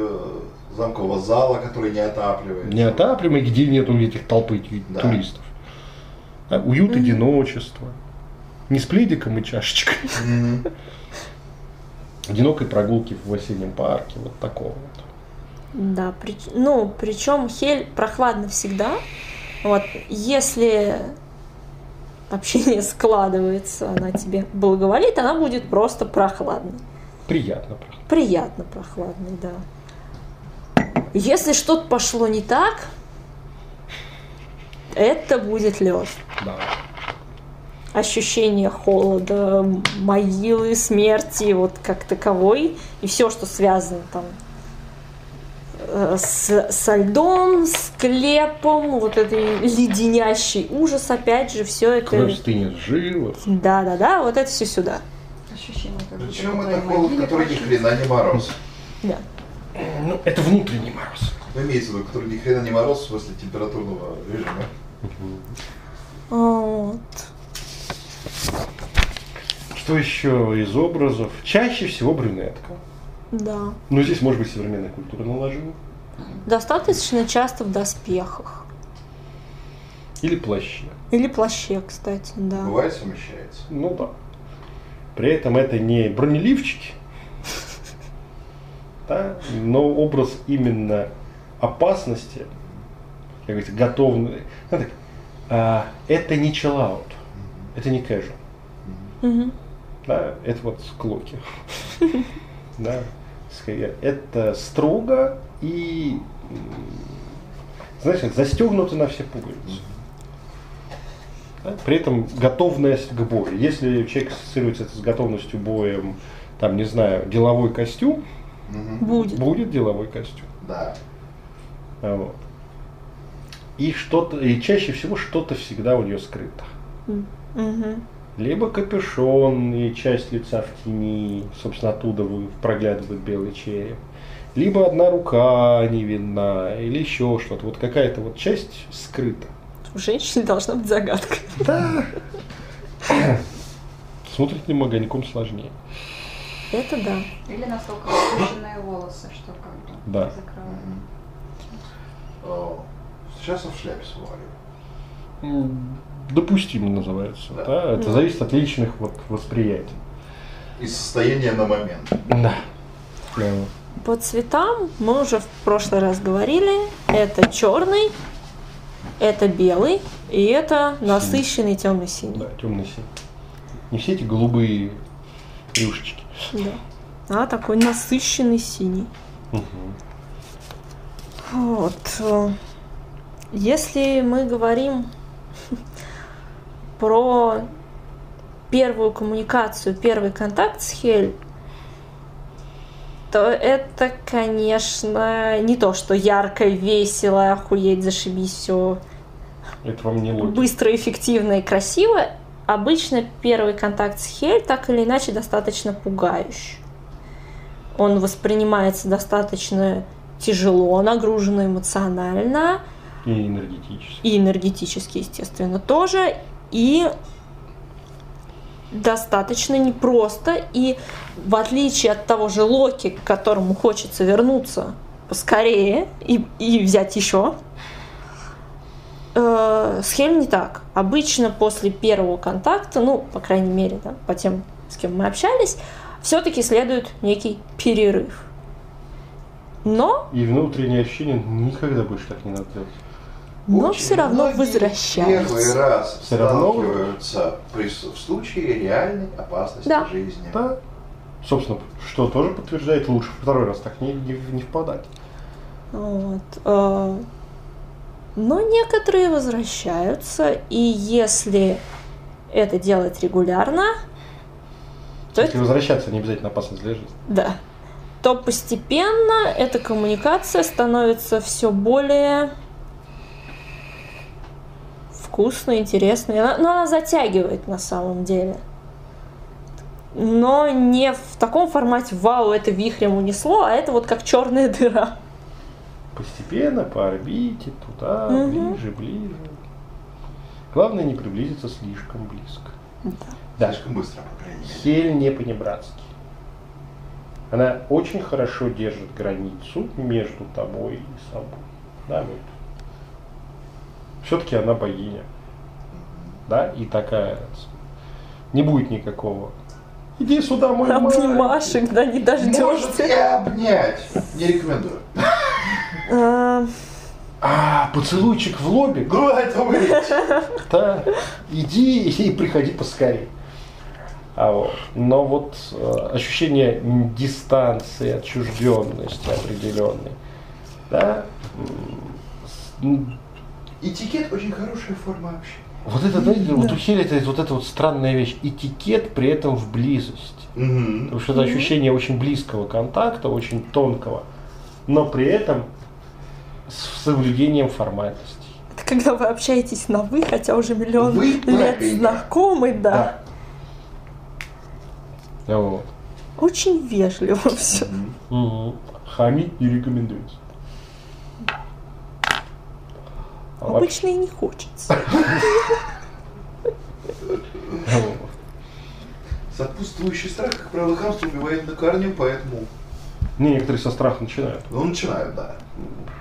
замкового зала, который не отапливается. Неотапливаемый, где нету этих толпы Да. туристов. Да, уют одиночества. Не с пледиком и чашечкой. Мгм. Одинокой прогулки в осеннем парке. Вот такого вот. Да, при- ну, причем хель прохладно всегда. Вот, если общение складывается, она тебе благоволит, она будет просто прохладной. Приятно. правда. Приятно прохладной, да. Если что-то пошло не так, это будет лед. Да. Ощущение холода, могилы, смерти, вот как таковой, и все, что связано там э, с, со льдом, с клепом, вот этой леденящий ужас, опять же, все это. Кровь стынет с жил. Да, да, да, вот это все сюда. Ощущение, как Причем это холод, который ни хрена не мороз. Да. Ну, это внутренний мороз. Ну, имеется в виду, который ни хрена не мороз в смысле температурного режима. Вот. Что еще из образов? Чаще всего брюнетка. Да. Но здесь, может быть, современная культура наложила. Достаточно часто в доспехах. Или плаще. Или плаще, кстати, да. Бывает совмещается. Ну да. При этом это не бронеливчики, да, но образ именно опасности, как говорится, готовный. ну, а, это не chill это не casual. Мгм. Да, это вот склоки. Да, скорее, это строго и, знаешь, застегнуто на все пуговицы. Да, При этом готовность к бою. Если человек ассоциируется это с готовностью боем, там, не знаю, деловой костюм, Мгм. Будет. будет деловой костюм. Да. А Вот. И что-то, и чаще всего что-то всегда у нее скрыто. Либо капюшон и часть лица в тени, собственно, оттуда вы- проглядывает белый череп. Либо одна рука не видна, или еще что-то. Вот какая-то вот часть скрыта. У женщины должна быть загадка. Да. С внутренним огоньком сложнее. Это да. Или настолько распущенные волосы, что как бы Да. закрывают. О, Сейчас я в шляпе сваливаю. Допустимо называется. Да. Да. Это зависит от личных вот восприятий. И состояние на момент. Да. Да. По цветам мы уже в прошлый раз говорили. Это черный, это белый и это насыщенный темный синий. Да, темный синий. Не все эти голубые рюшечки. Да. А такой насыщенный синий. Мгм. Вот. Если мы говорим про первую коммуникацию, первый контакт с Хель, то это, конечно, не то, что ярко, весело, охуеть, зашибись, все Это вам не логика. быстро, эффективно и красиво. Обычно первый контакт с Хель так или иначе достаточно пугающий. Он воспринимается достаточно тяжело, нагруженно эмоционально И энергетически. и энергетически, естественно, тоже. И достаточно непросто. И в отличие от того же Локи, к которому хочется вернуться поскорее и, и взять еще, э, с не так. Обычно после первого контакта, ну, по крайней мере, да, по тем, с кем мы общались, все-таки следует некий перерыв. Но, И внутреннее ощущение никогда больше так не надо делать. Но Очень все равно многие возвращается. Первый раз равно? сталкиваются при, с- в случае реальной опасности Да. жизни. Да. Собственно, что тоже подтверждает, лучше второй раз так не, не, не впадать. Вот. э, Но некоторые возвращаются, и если это делать регулярно, то Если это, возвращаться, не обязательно опасность для жизни. да, то постепенно эта коммуникация становится все более вкусной, интересной. Она, но она затягивает на самом деле. Но не в таком формате «Вау, это вихрем унесло», а это вот как черная дыра. Постепенно по орбите, туда, Мгм. ближе, ближе. Главное не приблизиться слишком близко. Да. Слишком быстро, по крайней мере. Хель не по-небратски. Она очень хорошо держит границу между тобой и собой. Да, вот. Все-таки она богиня. Да, и такая. Не будет никакого. Иди сюда, мой Обнимашек, да, не Может дождешься. и обнять. Не рекомендую. А, А, поцелуйчик в лобик. Ну, это. Да, иди и приходи поскорее. А вот. Но вот э, ощущение дистанции, отчужденности определенной, да, Этикет очень хорошая форма общения. вот это, знаете, вот у Хели это вот эта вот странная вещь, этикет при этом в близости. Потому что это ощущение очень близкого контакта, очень тонкого, но при этом с соблюдением формальностей. Это когда вы общаетесь на вы, хотя уже миллион Вы лет правильно. знакомы, да. Да. Вот. Очень вежливо все. Мгм. Хамить не рекомендуется. А вообще- Обычно и не хочется. Сопутствующий страх, как правило, хамство убивает на корню, поэтому Не, некоторые со страха начинают. ну, начинают, да.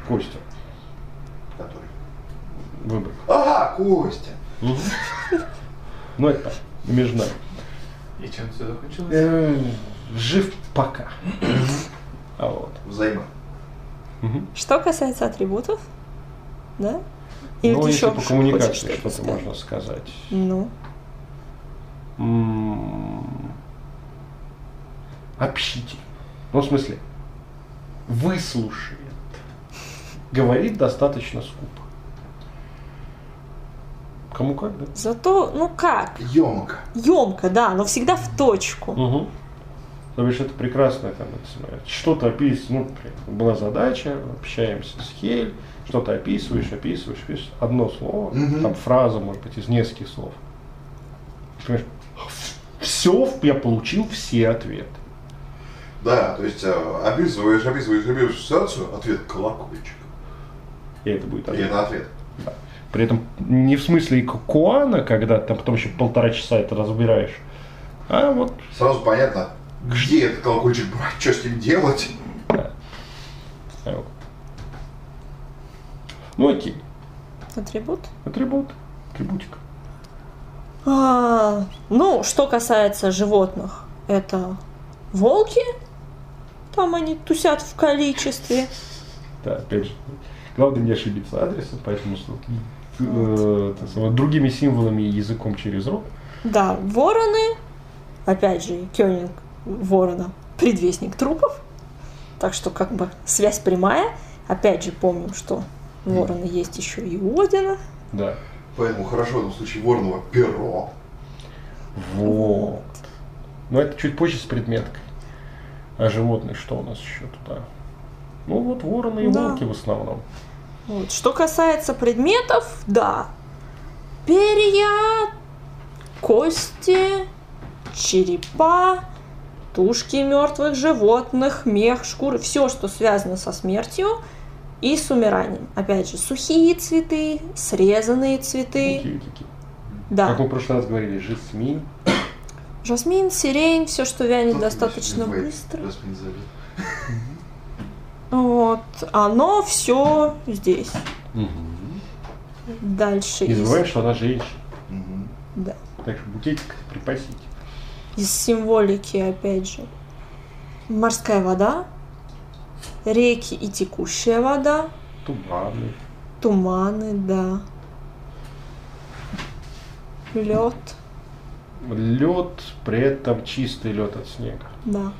Костя, Который. выбор. Ага, Костя. Ну это так, между нами. И чем все закончилось? Э, Жив пока. А вот. Взаимо. Мгм. Что касается атрибутов, да? Или Ну, ты если еще по коммуникации что-то что-то сказать? можно сказать. Ну, М, Общитель. Ну, в смысле, выслушает. Говорит достаточно скупо. Кому как, да? зато, ну как, Емко. емко, да, но всегда в точку. Угу. То бишь это прекрасно, там, это что-то описывать, ну, была задача, общаемся с Хель, что-то описываешь, описываешь, описываешь, одно слово, Мгм. там фраза, может быть, из нескольких слов. Понимаешь, все, я получил все ответы. Да, то есть э, описываешь, описываешь, описываешь ситуацию, ответ колокольчик. И это будет И ответ. это ответ. При этом не в смысле Куана, когда там потом еще полтора часа это разбираешь, а вот Сразу понятно, где этот колокольчик брать, что с ним делать. а вот. Ну окей, Атрибут? атрибут, атрибутик. А, ну, что касается животных, это волки. Там они тусят в количестве. Да, опять же, главное не ошибиться адресом, поэтому что, э, это самое, другими символами и языком через рот. Да, вороны. Опять же, Кёнинг ворона предвестник трупов. Так что как бы связь прямая. Опять же, помним, что вороны есть еще и у Одина. Да. Поэтому хорошо в этом случае вороново перо. Вот. Но это чуть позже с предметкой. А животные что у нас еще туда? Ну вот вороны и Да. волки в основном. Вот. Что касается предметов, да. Перья, кости, черепа, тушки мертвых животных, мех, шкуры, все, что связано со смертью и с умиранием. Опять же, сухие цветы, срезанные цветы. Такие, такие. Да. Как мы в прошлый раз говорили, жасмин. Жасмин, сирень, все, что вянет Кто-то достаточно называет быстро. жасмин. Вот. Оно все здесь. Дальше. Не из- забываем, что она женщина. Мгм. Да. Так что букетик припасите. из символики, опять же, морская вода, реки и текущая вода, Туманы. туманы, да, лед, Лед, при этом чистый лед от снега. да.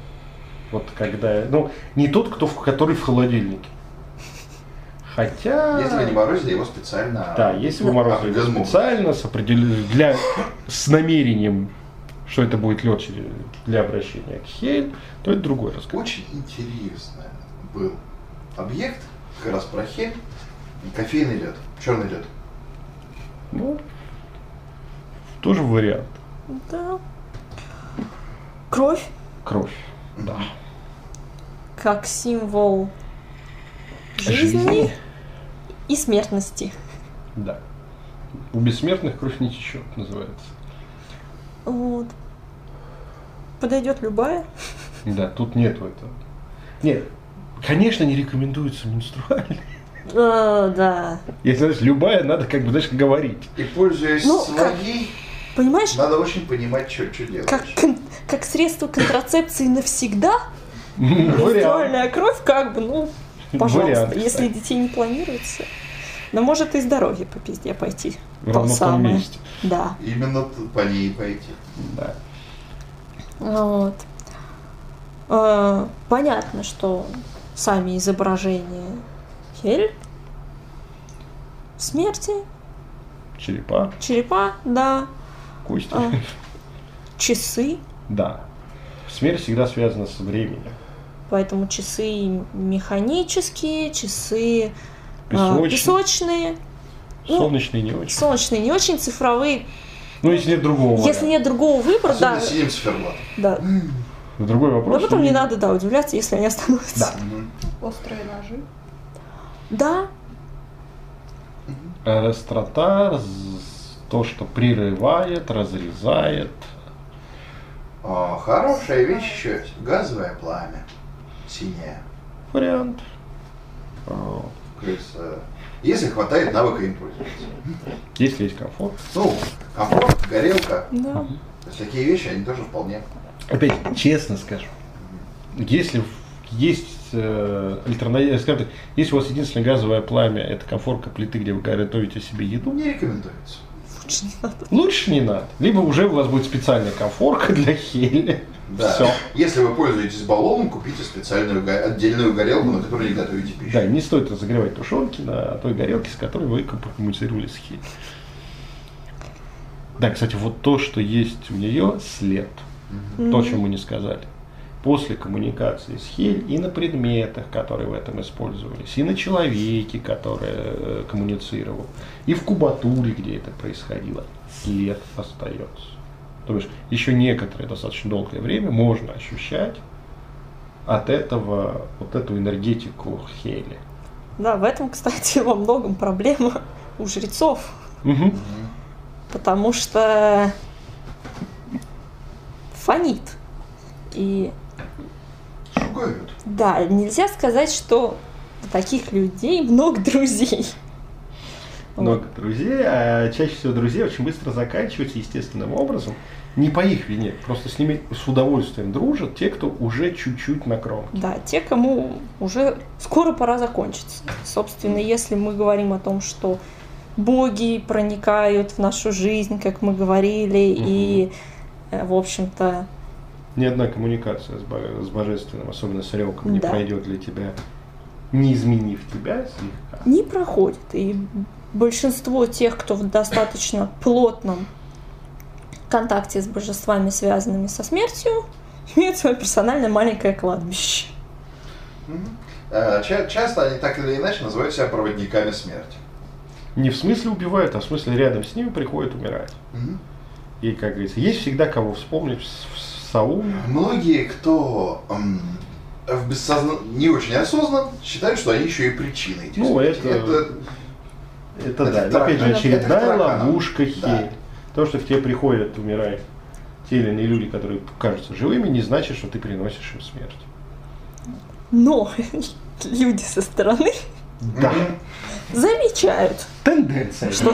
Вот когда, ну, не тот, кто, который в холодильнике. Хотя... Если вы не морозили, его специально... Да, если вы морозили мух. специально, с определен- для, с намерением, что это будет лед для обращения к хель, то это другой разговор. Очень интересно был объект, как раз про хель, кофейный лед, черный лед. Ну, тоже вариант. да. Кровь Кровь. Да. как символ жизни и смертности. Да. У бессмертных кровь не течет, называется. Вот. Подойдет любая. Да, тут нету этого. Нет, конечно, не рекомендуется менструальный. А, да. Если, знаешь, любая, надо как бы, знаешь, говорить. И пользуясь Ну, как- своей, Понимаешь, надо очень понимать, что, что делаешь. как, как средство контрацепции навсегда, менструальная кровь, как бы, ну, пожалуйста, Вариант, если кстати. детей не планируется. Но может и здоровье по пизде пойти. Ровно в том самое. месте. Да. Именно по ней пойти. Да. Вот. Э, Понятно, что сами изображения Хель, смерти, Черепа, черепа, да, кости. А. часы, Да. Смерть всегда связана с временем. поэтому часы механические, часы э, Песочные, песочные, ну, солнечные не очень. солнечные, не очень цифровые. Ну, если нет другого Если варианта. нет другого выбора, Особенно да, сидим да. Другой вопрос. Но потом не что- надо, да, удивляться, если они остановятся. Да. Острые ножи. Да, Острота, раз- то, что прерывает, разрезает. О, хорошая вещь еще. Газовое пламя. Синее. Вариант. Э, если хватает навыка им пользоваться. Если есть комфорт. Ну, комфорт, горелка. Да. То есть такие вещи, они тоже вполне. Опять, честно скажу, если есть э, альтернатива, скажем так, если у вас единственное газовое пламя, это комфорка плиты, где вы готовите себе еду, Не рекомендуется. Лучше не надо. лучше не надо. Либо уже у вас будет специальная комфорка для хели. Да. Все. Если вы пользуетесь баллоном, купите специальную отдельную горелку, на которой не готовите пищу. Да, не стоит разогревать тушенки на той горелке, с которой вы коммуницировали с хель. Да, кстати, вот то, что есть у нее след, то, о чем мы не сказали. После коммуникации с Хель и на предметах, которые в этом использовались, и на человеке, который э, коммуницировал, и в кубатуре, где это происходило, след остается. То есть еще некоторое достаточно долгое время можно ощущать от этого вот эту энергетику Хели. Да, в этом, кстати, во многом проблема у жрецов. Мгм. Потому что фонит. И Шугают. да, нельзя сказать, что у таких людей много друзей. Много друзей, а чаще всего друзей очень быстро заканчиваются естественным образом. Не по их вине, просто с ними с удовольствием дружат те, кто уже чуть-чуть на кромке. Да, те, кому уже скоро пора закончиться. Собственно, если мы говорим о том, что боги проникают в нашу жизнь, как мы говорили, и, э, в общем-то, Ни одна коммуникация с, бо- с божественным, особенно с релком, не Да. пройдет для тебя, не изменив тебя слегка. не проходит. И большинство тех, кто в достаточно плотном контакте с божествами, связанными со смертью, имеют свое персональное маленькое кладбище. Э, ча- Часто они так или иначе называют себя проводниками смерти. Не в смысле убивают, а в смысле рядом с ними приходят умирать. Мгм. И, как говорится, есть всегда кого вспомнить в, с- в Сауме. Многие, кто в бессозна... не очень осознан, считают, что они еще и причиной этих Ну, это- Это, да, Это это, опять же очередная ловушка Да. хель. То, что к тебе приходят умирать те или иные люди, которые кажутся живыми, не значит, что ты приносишь им смерть. Но люди со стороны Да. Замечают, Тенденция. что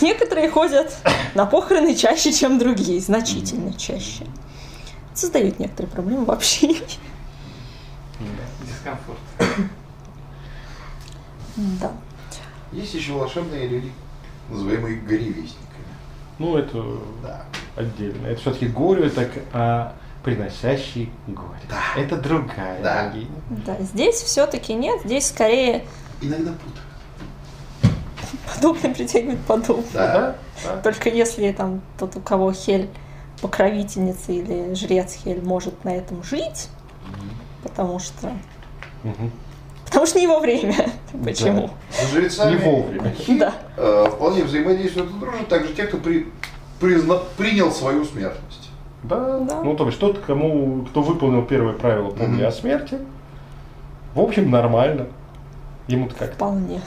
некоторые ходят на похороны чаще, чем другие, значительно чаще. Создают некоторые проблемы в общении. Дискомфорт. Да. Есть еще волшебные люди, называемые горевестниками. Ну, это Да. отдельно. Это все-таки горе, это к- а, приносящий горе. Да. Это другая Да. богиня. Да, здесь все-таки нет, здесь скорее Иногда путают. подобное притягивает подобное. Да. Да? Только если там тот, у кого Хель покровительница или жрец Хель может на этом жить, потому что Мгм. потому что не его время. Почему? С жрецами Не вовремя. Да. э, вполне взаимодействуют и дружат также те, кто при- призна- принял свою смертность. Да. Да. Ну, то есть тот, кому, кто выполнил первое правило помни Мгм. о смерти, в общем, нормально. Ему-то как Вполне.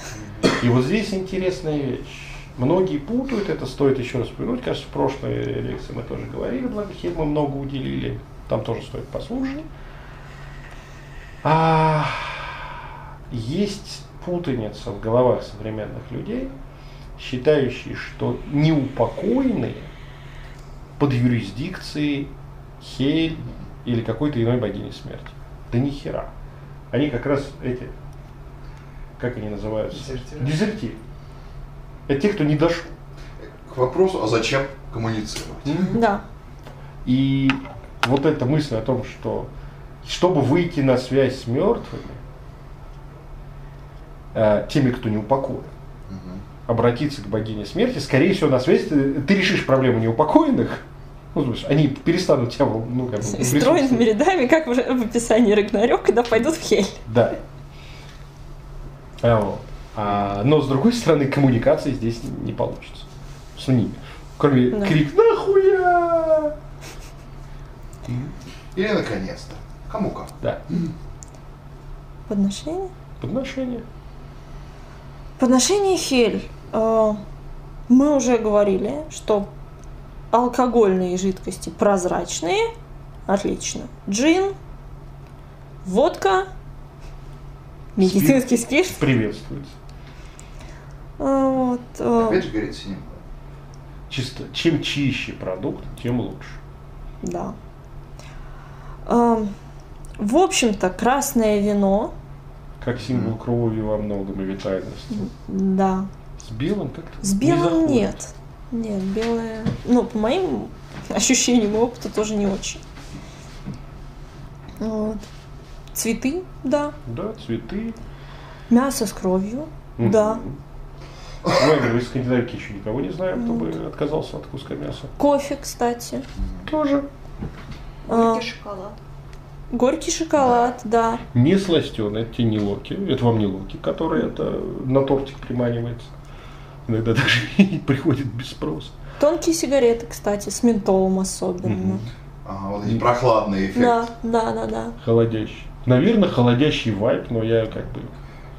И вот здесь интересная вещь. Многие путают, это стоит еще раз упомянуть. Кажется, в прошлой лекции мы тоже говорили, благо Хель мы много уделили. Там тоже стоит послушать. А, есть путаница в головах современных людей, считающие, что неупокоенные под юрисдикцией Хель или какой-то иной богини смерти. Да ни хера. Они как раз эти, как они называются? Дезертиры. Дезертиры. Это те, кто не дошел. К вопросу, а зачем коммуницировать? Да. И вот эта мысль о том, что чтобы выйти на связь с мертвыми, э, теми, кто не упокоен, Мгм. обратиться к богине смерти, скорее всего, на связь ты, ты решишь проблему неупокоенных, ну, есть они перестанут тебя, ну, как бы, присутствовать. рядами, как в в описании Рагнарёк, когда пойдут в Хель. Да. А, вот. А, но с другой стороны, коммуникации здесь не получится с ними. Кроме Да. крик «Нахуя!» Или наконец-то. Кому как. Да, Подношение? подношение. Подношение Хель. Э, Мы уже говорили, что алкогольные жидкости прозрачные, Отлично. Джин, водка, медицинский спирт. Приветствуется. А, Вот, э, Опять же говорит синим. Чисто, чем чище продукт, тем лучше. да. Эм, В общем-то, красное вино, Как символ крови во многом и витальности. да. С белым как-то С не белым заходит. нет. Нет, белое, ну, по моим ощущениям и опыту тоже не очень. Вот. Цветы, да. Да, цветы. Мясо с кровью, Мгм. да. Мы из скандинавики еще никого не знаем, кто бы отказался от куска мяса. Кофе, кстати. Тоже. А, Горький шоколад. горький шоколад, да. Не сластеный, это те не локи. Это вам не локи, которые это на тортик приманивается. Иногда даже и приходит без спроса. Тонкие сигареты, кстати, с ментолом особенно. Ага, вот эти прохладные эффекты. Да, да, да, да. Холодящий. Наверное, холодящий вайп, но я как бы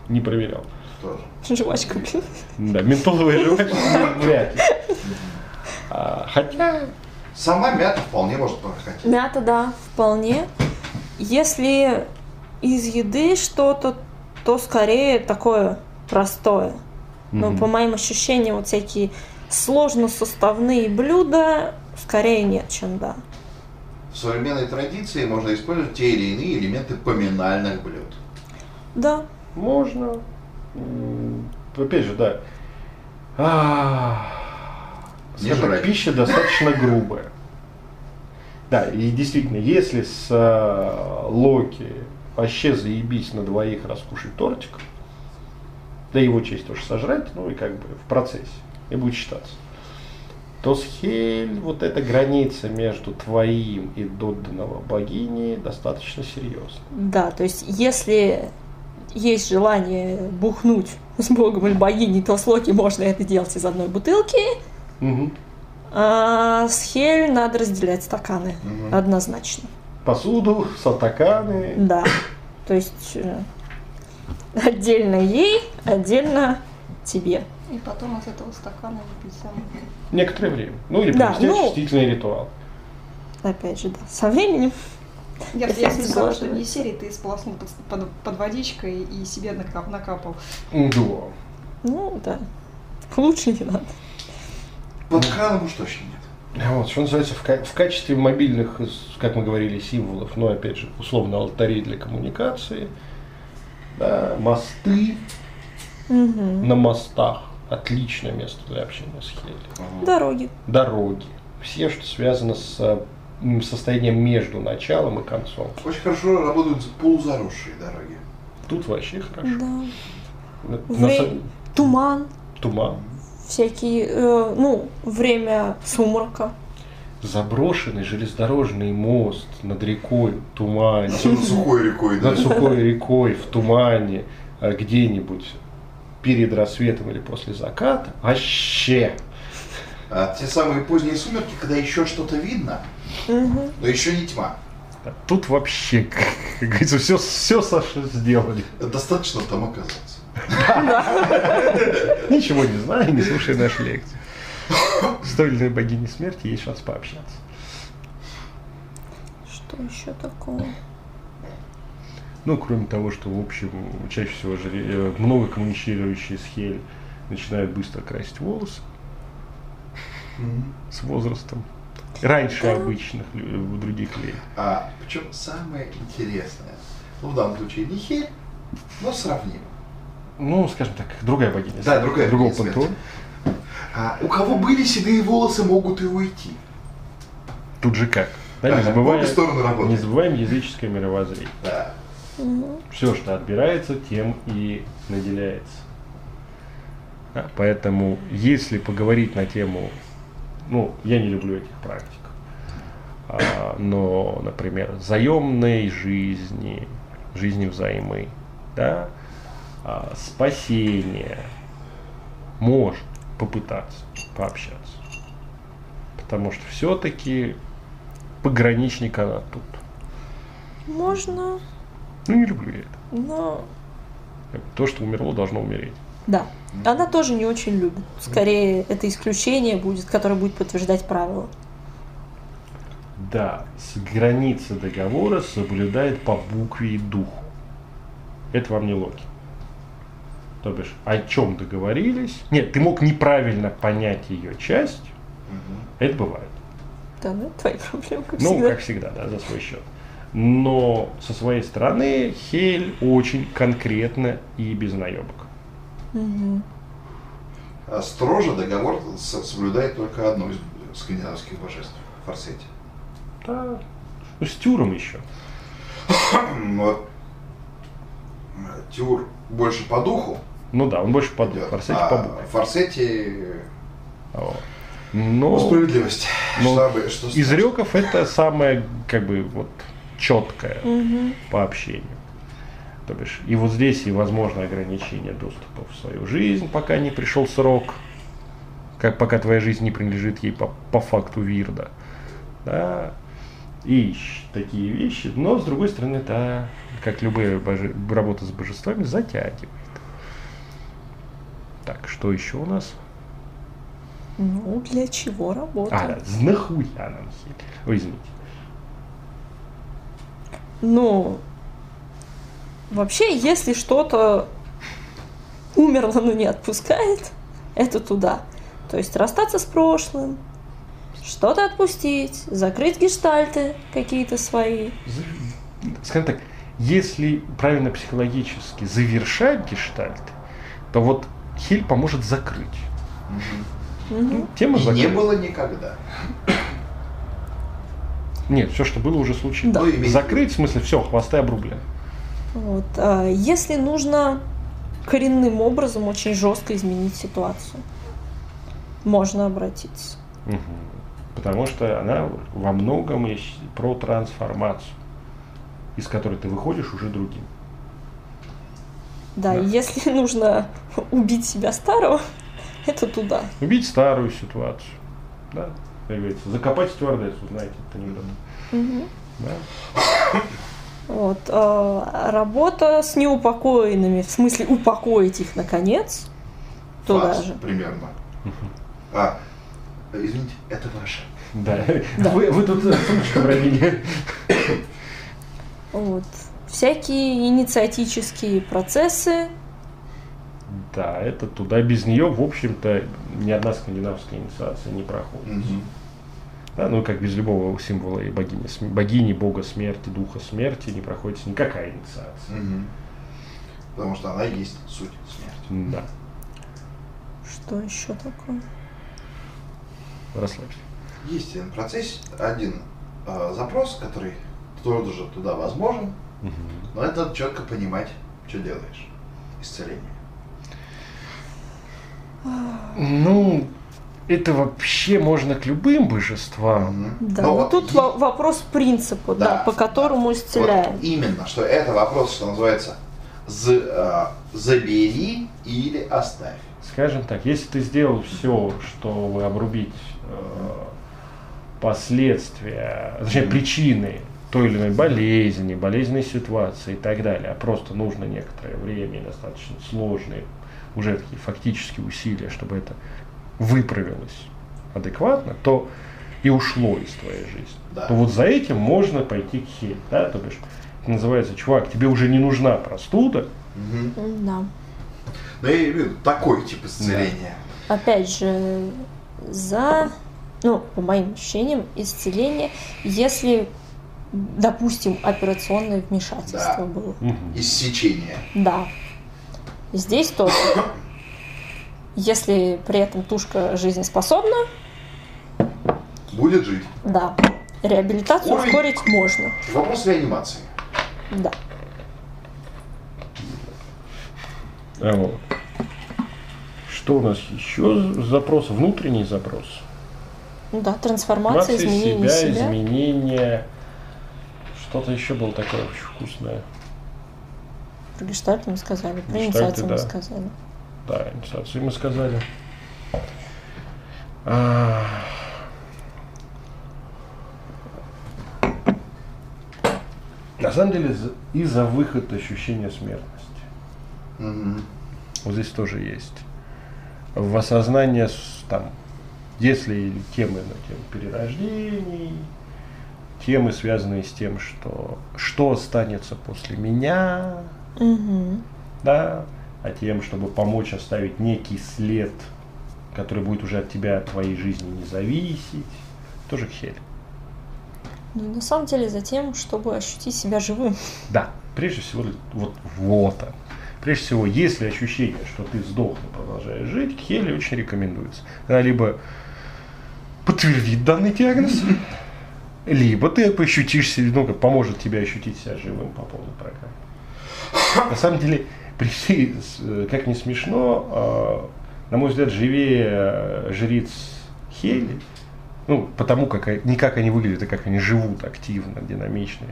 не проверял. Тоже. Жвачка, блин. Да, ментоловая жвачка ну, вряд ли. А, хотя, Сама мята вполне может прокатить. Мята, да, вполне. Если из еды что-то, то скорее такое простое. Но Мгм. по моим ощущениям, вот всякие сложносоставные блюда скорее нет, чем да. В современной традиции можно использовать те или иные элементы поминальных блюд. Да, можно. Опять же, да. А, скажем так, пища достаточно грубая. Да, и действительно, если с э, Локи вообще заебись на двоих раскушать тортик, да его честь тоже сожрать, ну и как бы в процессе, и будет считаться, то с Хель вот эта граница между твоим и додданного богини достаточно серьезна. да, то есть если есть желание бухнуть с богом или богиней, то с Локи можно это делать из одной бутылки, Мгм. а с Хель надо разделять стаканы, Мгм. однозначно. Посуду, сатаканы. Да, то есть э, отдельно ей, отдельно тебе. И потом из этого стакана выпить сам. Некоторое время. Ну или Да, ну- очистительный ритуал. Опять же, да, со временем. Я, я сказала, что не серии ты сполоснул под, под- под водичкой и себе накап- накапал. Да. Ну, да. Лучше не надо. Под краном уж точно нет. Вот, что называется, в, ка- в качестве мобильных, как мы говорили, символов, но опять же, условно, алтарей для коммуникации, да, мосты Мгм. на мостах. Отличное место для общения с Хель. Дороги. Дороги. Все, что связано с э, состоянием между началом и концом. Очень хорошо работают полузаросшие дороги. Тут вообще хорошо. Да. На- на Вре- са- Туман. Туман. Всякие, э, ну, время сумрака. Заброшенный железнодорожный мост над рекой в тумане, Особенно сухой рекой, да? над сухой рекой в тумане, а, где-нибудь перед рассветом или после заката, вообще. А те самые поздние сумерки, когда еще что-то видно, Мгм. но еще не тьма. Тут вообще, как говорится, все, все Саша сделали. Достаточно там оказаться. Ничего не знаю, не слушай наши лекции. С той или иной богиней смерти есть шанс пообщаться. Что еще такого? Ну, кроме того, что, в общем, чаще всего жре- э, много коммуницирующие с Хель начинают быстро красить волосы с возрастом. Раньше обычных у других людей. А причем самое интересное, ну в данном случае не хель, но сравнимо. Ну, скажем так, другая богиня. Да, другая Другого богиня пантеона. А у кого были седые волосы, могут и уйти. Тут же как? Да, не, забываем, стороны не забываем языческое мировоззрение. Да. Все, что отбирается, тем и наделяется. Да, поэтому, если поговорить на тему, ну, я не люблю этих практик, а, но, например, заемной жизни, жизни взаймы, да, а, спасения, может попытаться пообщаться. Потому что все-таки пограничник она тут. Можно, Ну, не люблю я это. но... То, что умерло, должно умереть. Да. Она тоже не очень любит. Скорее, это исключение будет, которое будет подтверждать правила. Да, с границы договора соблюдает по букве и духу. Это вам не Локи. То бишь, о чем договорились. Нет, ты мог неправильно понять ее часть. Это бывает. Да, ну это твои проблемы, как Ну, всегда. как всегда, да, за свой счет. Но со своей стороны Хель очень конкретно и без наебок. А строже договор соблюдает только одно из скандинавских божеств – Форсете. Да. Ну, с Тюром еще. Вот. Тюр больше по духу Ну да, он больше по духу, Форсете а по букве. Форсете Вот. Но справедливость. но Чтобы- что из сказать. реков это самое, как бы, вот, четкое Мгм. по общению. То бишь, и вот здесь и возможно ограничение доступа в свою жизнь, пока не пришел срок, как пока твоя жизнь не принадлежит ей по, по факту Вирда. Да. И такие вещи. Но, с другой стороны, это, как любые боже- работы с божествами, затягивает. Так, что еще у нас? Ну, для чего А, работа? да, нахуя нам хель? Ой, извините. Ну, вообще, если что-то умерло, но не отпускает, это туда. То есть расстаться с прошлым, что-то отпустить, закрыть гештальты какие-то свои. Скажем так, если правильно психологически завершать гештальт, то вот хель поможет закрыть. Мгм. Мгм. Тема И не закрыта. было никогда. Нет, все, что было, уже случилось. Да. Ну, Закрыть, в смысле, все, хвосты обрублены. Вот. а Если нужно коренным образом очень жестко изменить ситуацию, можно обратиться. Мгм. Потому что она во многом про трансформацию, из которой ты выходишь уже другим. Да, Да. если нужно убить себя старого, это туда. Убить старую ситуацию. Да, как говорится, закопать стюардессу, знаете, это анекдот. Мгм. Да. Вот. а Работа с неупокоенными, в смысле упокоить их наконец, туда Фас же. примерно. А, извините, это ваше. Да. Да. Вы, вы тут э, сумочку уронили. Вот. Всякие инициатические процессы. Да, это туда. Без нее, в общем-то, ни одна скандинавская инициация не проходит. Мгм. Да, ну, как без любого символа и богини, богини, бога смерти, духа смерти не проходит никакая инициация. Мгм. Потому что она и есть суть смерти. Да, Что еще такое? расслабься. Есть один процесс, один э, запрос, который тоже туда возможен, но это четко понимать, что делаешь. Исцеление. Ну, это вообще можно к любым божествам. Да, Но ну вот тут во- вопрос принципа, да, Да, по которому Вот исцеляем. именно, что это вопрос, что называется, з- э, забери или оставь. Скажем так, если ты сделал все, чтобы обрубить э, последствия, точнее причины той или иной болезни, болезненной ситуации и так далее, а просто нужно некоторое время и достаточно сложные уже такие фактические усилия, чтобы это выправилось адекватно, то и ушло из твоей жизни. Да. То вот за этим можно пойти к хель, да, то бишь, это называется, чувак, тебе уже не нужна простуда, Да. Ну, я имею в виду такой тип исцеления. Опять же, за, ну, по моим ощущениям, исцеление, если, допустим, операционное вмешательство Да. было. Иссечение. Да. Здесь тоже. Если при этом тушка жизнеспособна, Будет жить. да, реабилитацию Уровень. ускорить можно. Вопрос реанимации. Да. А вот. Что у нас еще? Запрос, внутренний запрос. Ну да, трансформация, Трансформация изменение себя, себя. изменение. Что-то еще было такое очень вкусное. Про гештальт мы сказали, про Гештальты, инициацию мы да. сказали. Да, инициацию мы сказали. А, На самом деле, и за выход ощущения смертности. Мгм. Вот здесь тоже есть. В осознание, там, если темы на тему перерождений, темы, связанные с тем, что что останется после меня, Мгм. да, а тем, чтобы помочь оставить некий след, который будет уже от тебя, от твоей жизни не зависеть. Тоже хель. Ну, на самом деле, за тем, чтобы ощутить себя живым. Да, прежде всего, вот вот он. Прежде всего, если ощущение, что ты сдох, но продолжаешь жить, Хели очень рекомендуется. Она либо подтвердит данный диагноз, либо ты ощутишь ну, как поможет тебе ощутить себя живым по полной программе. На самом деле, при всей, с- э, как не смешно, а, на мой взгляд, живее э, жриц Хели, ну, потому как, не как они выглядят, а как они живут активно, динамично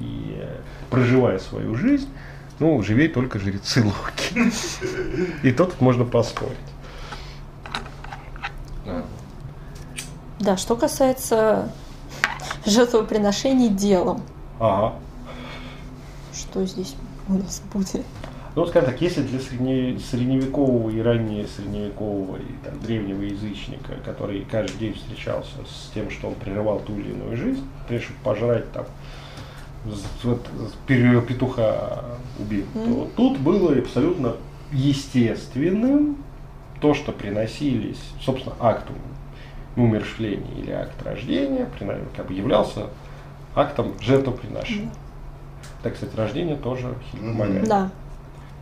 и, э, проживая свою жизнь, ну, живее только жрецы Локи. И то тут можно поспорить. Да, что касается жертвоприношений делом, Ага. что здесь у нас будет? Ну, скажем так, если для средне- средневекового и ранее средневекового и там, древнего язычника, который каждый день встречался с тем, что он прерывал ту или иную жизнь, прежде чтобы пожрать там вот, петуха убил, то Мгм. тут было абсолютно естественным то, что приносились, собственно, акт умершления или акт рождения, как бы являлся актом жертвоприношения. Так, кстати, рождение тоже помогает Да.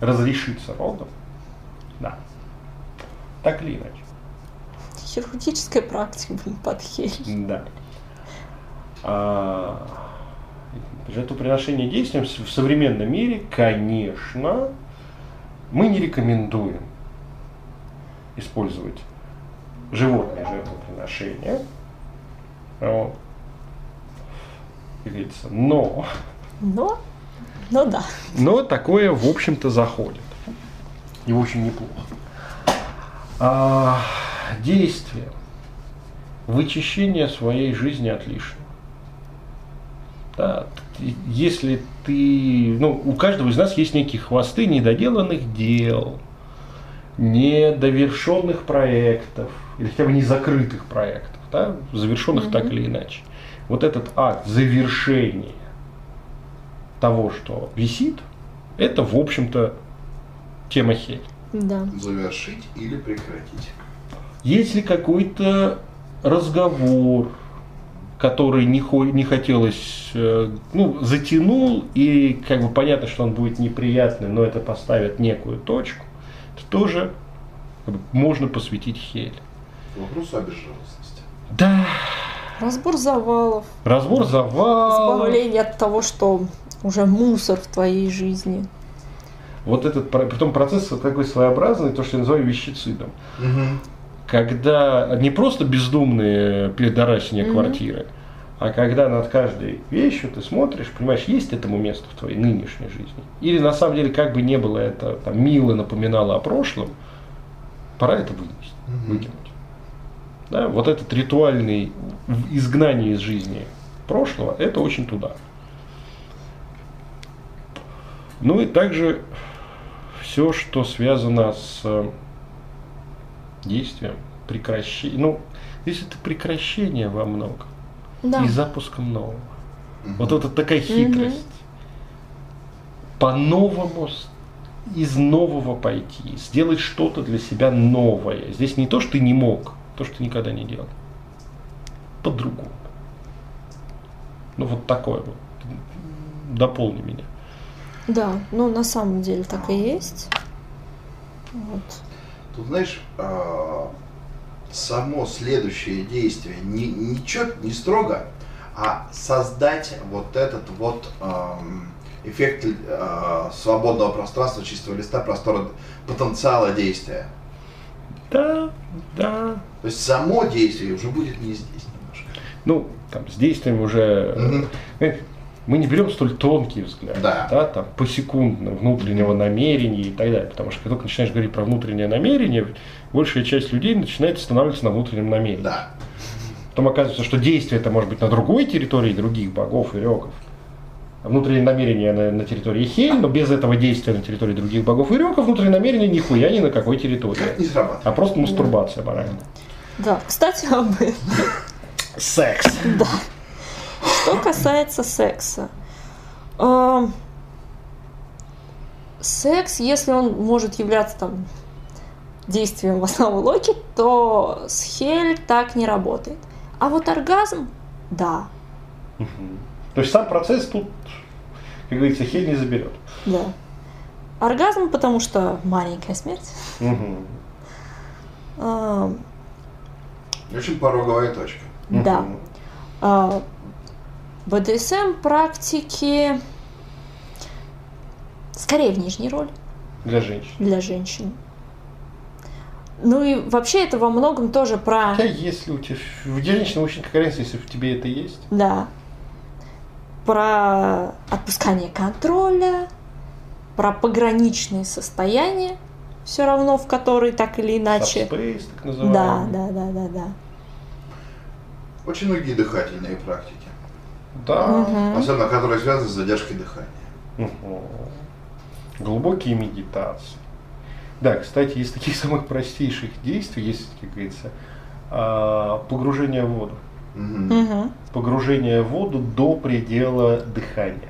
Разрешиться родом. Да. Так или иначе. Хирургическая практика, блин, под хель. Да. А, жертвоприношение действием в современном мире, конечно, мы не рекомендуем использовать животные жертвоприношения. Вот. Как говорится, но Но, ну да. Но такое, в общем-то, заходит. И очень неплохо. А, действие. Вычищение своей жизни от лишнего. Да, если ты... Ну, у каждого из нас есть некие хвосты недоделанных дел, недовершенных проектов, или хотя бы незакрытых проектов, да, завершенных так или иначе. Вот этот акт завершения того, что висит, это, в общем-то, тема хель. Да. Завершить или прекратить. Если какой-то разговор, который не, хо- не хотелось, э, ну, затянул, и как бы понятно, что он будет неприятный, но это поставит некую точку, то тоже как бы, можно посвятить хель. Вопросу о безжалостности. Да, Разбор завалов, разбор завала. избавление от того, что уже мусор в твоей жизни. Вот этот, притом процесс такой своеобразный, то, что я называю вещицидом. когда не просто бездумные пидорасения Мгм. квартиры, а когда над каждой вещью ты смотришь, понимаешь, есть этому место в твоей нынешней жизни. Или на самом деле, как бы не было это там, мило напоминало о прошлом, пора это вынести, Мгм. выкинуть. Да, вот этот ритуальный изгнание из жизни прошлого, это очень туда. Ну и также все, что связано с э, действием, прекращением. Ну, здесь это прекращение во многом Да. и запуском нового. Мгм. Вот это такая хитрость. По-новому, с- из нового пойти, сделать что-то для себя новое. Здесь не то, что ты не мог, то, что ты никогда не делал. По-другому. Ну, вот такое вот. Дополни меня. Да, ну на самом деле так и есть. Вот. Тут, знаешь, а, само следующее действие не, не, чёт- не строго, а создать вот этот вот эффект а, свободного пространства, чистого листа, простора потенциала действия. Да, да. То есть само действие уже будет не здесь немножко. Ну, там, с действием уже... Мгм. Мы не берем столь тонкий взгляд, Да. там, посекундно, внутреннего намерения и так далее. Потому что когда только начинаешь говорить про внутреннее намерение, большая часть людей начинает останавливаться на внутреннем намерении. Да. Потом оказывается, что действие это может быть на другой территории других богов и реков. А внутреннее намерение на, на территории Хель, но без этого действия на территории других богов и реков внутреннее намерение нихуя ни на какой Как территории. не срабатывает. А просто мастурбация моральная. Да, кстати, об этом. Секс. Да. Что касается секса. эм, Секс, если он может являться там действием в основу Локи, то с Хель так не работает. А вот оргазм, да, Мгм. То есть сам процесс тут, как говорится, хель не заберет. да. Оргазм, потому что маленькая смерть. Мгм. Эм, Очень пороговая точка. Да. А, БДСМ практики скорее в нижней роли Для женщин. для женщин. Ну и вообще это во многом тоже про... Хотя если у тебя... В женщине очень конкуренция, если в тебе это есть. Да. Про отпускание контроля, про пограничные состояния, все равно в которые так или иначе. Subspace, так Да, называемый. да, да, да, да. Очень многие дыхательные практики. Да. Мгм. Особенно, которые связаны с задержкой дыхания. Мгм. Глубокие медитации. Да, кстати, из таких самых простейших действий есть, как говорится, а, погружение в воду. Мгм. Погружение в воду до предела дыхания.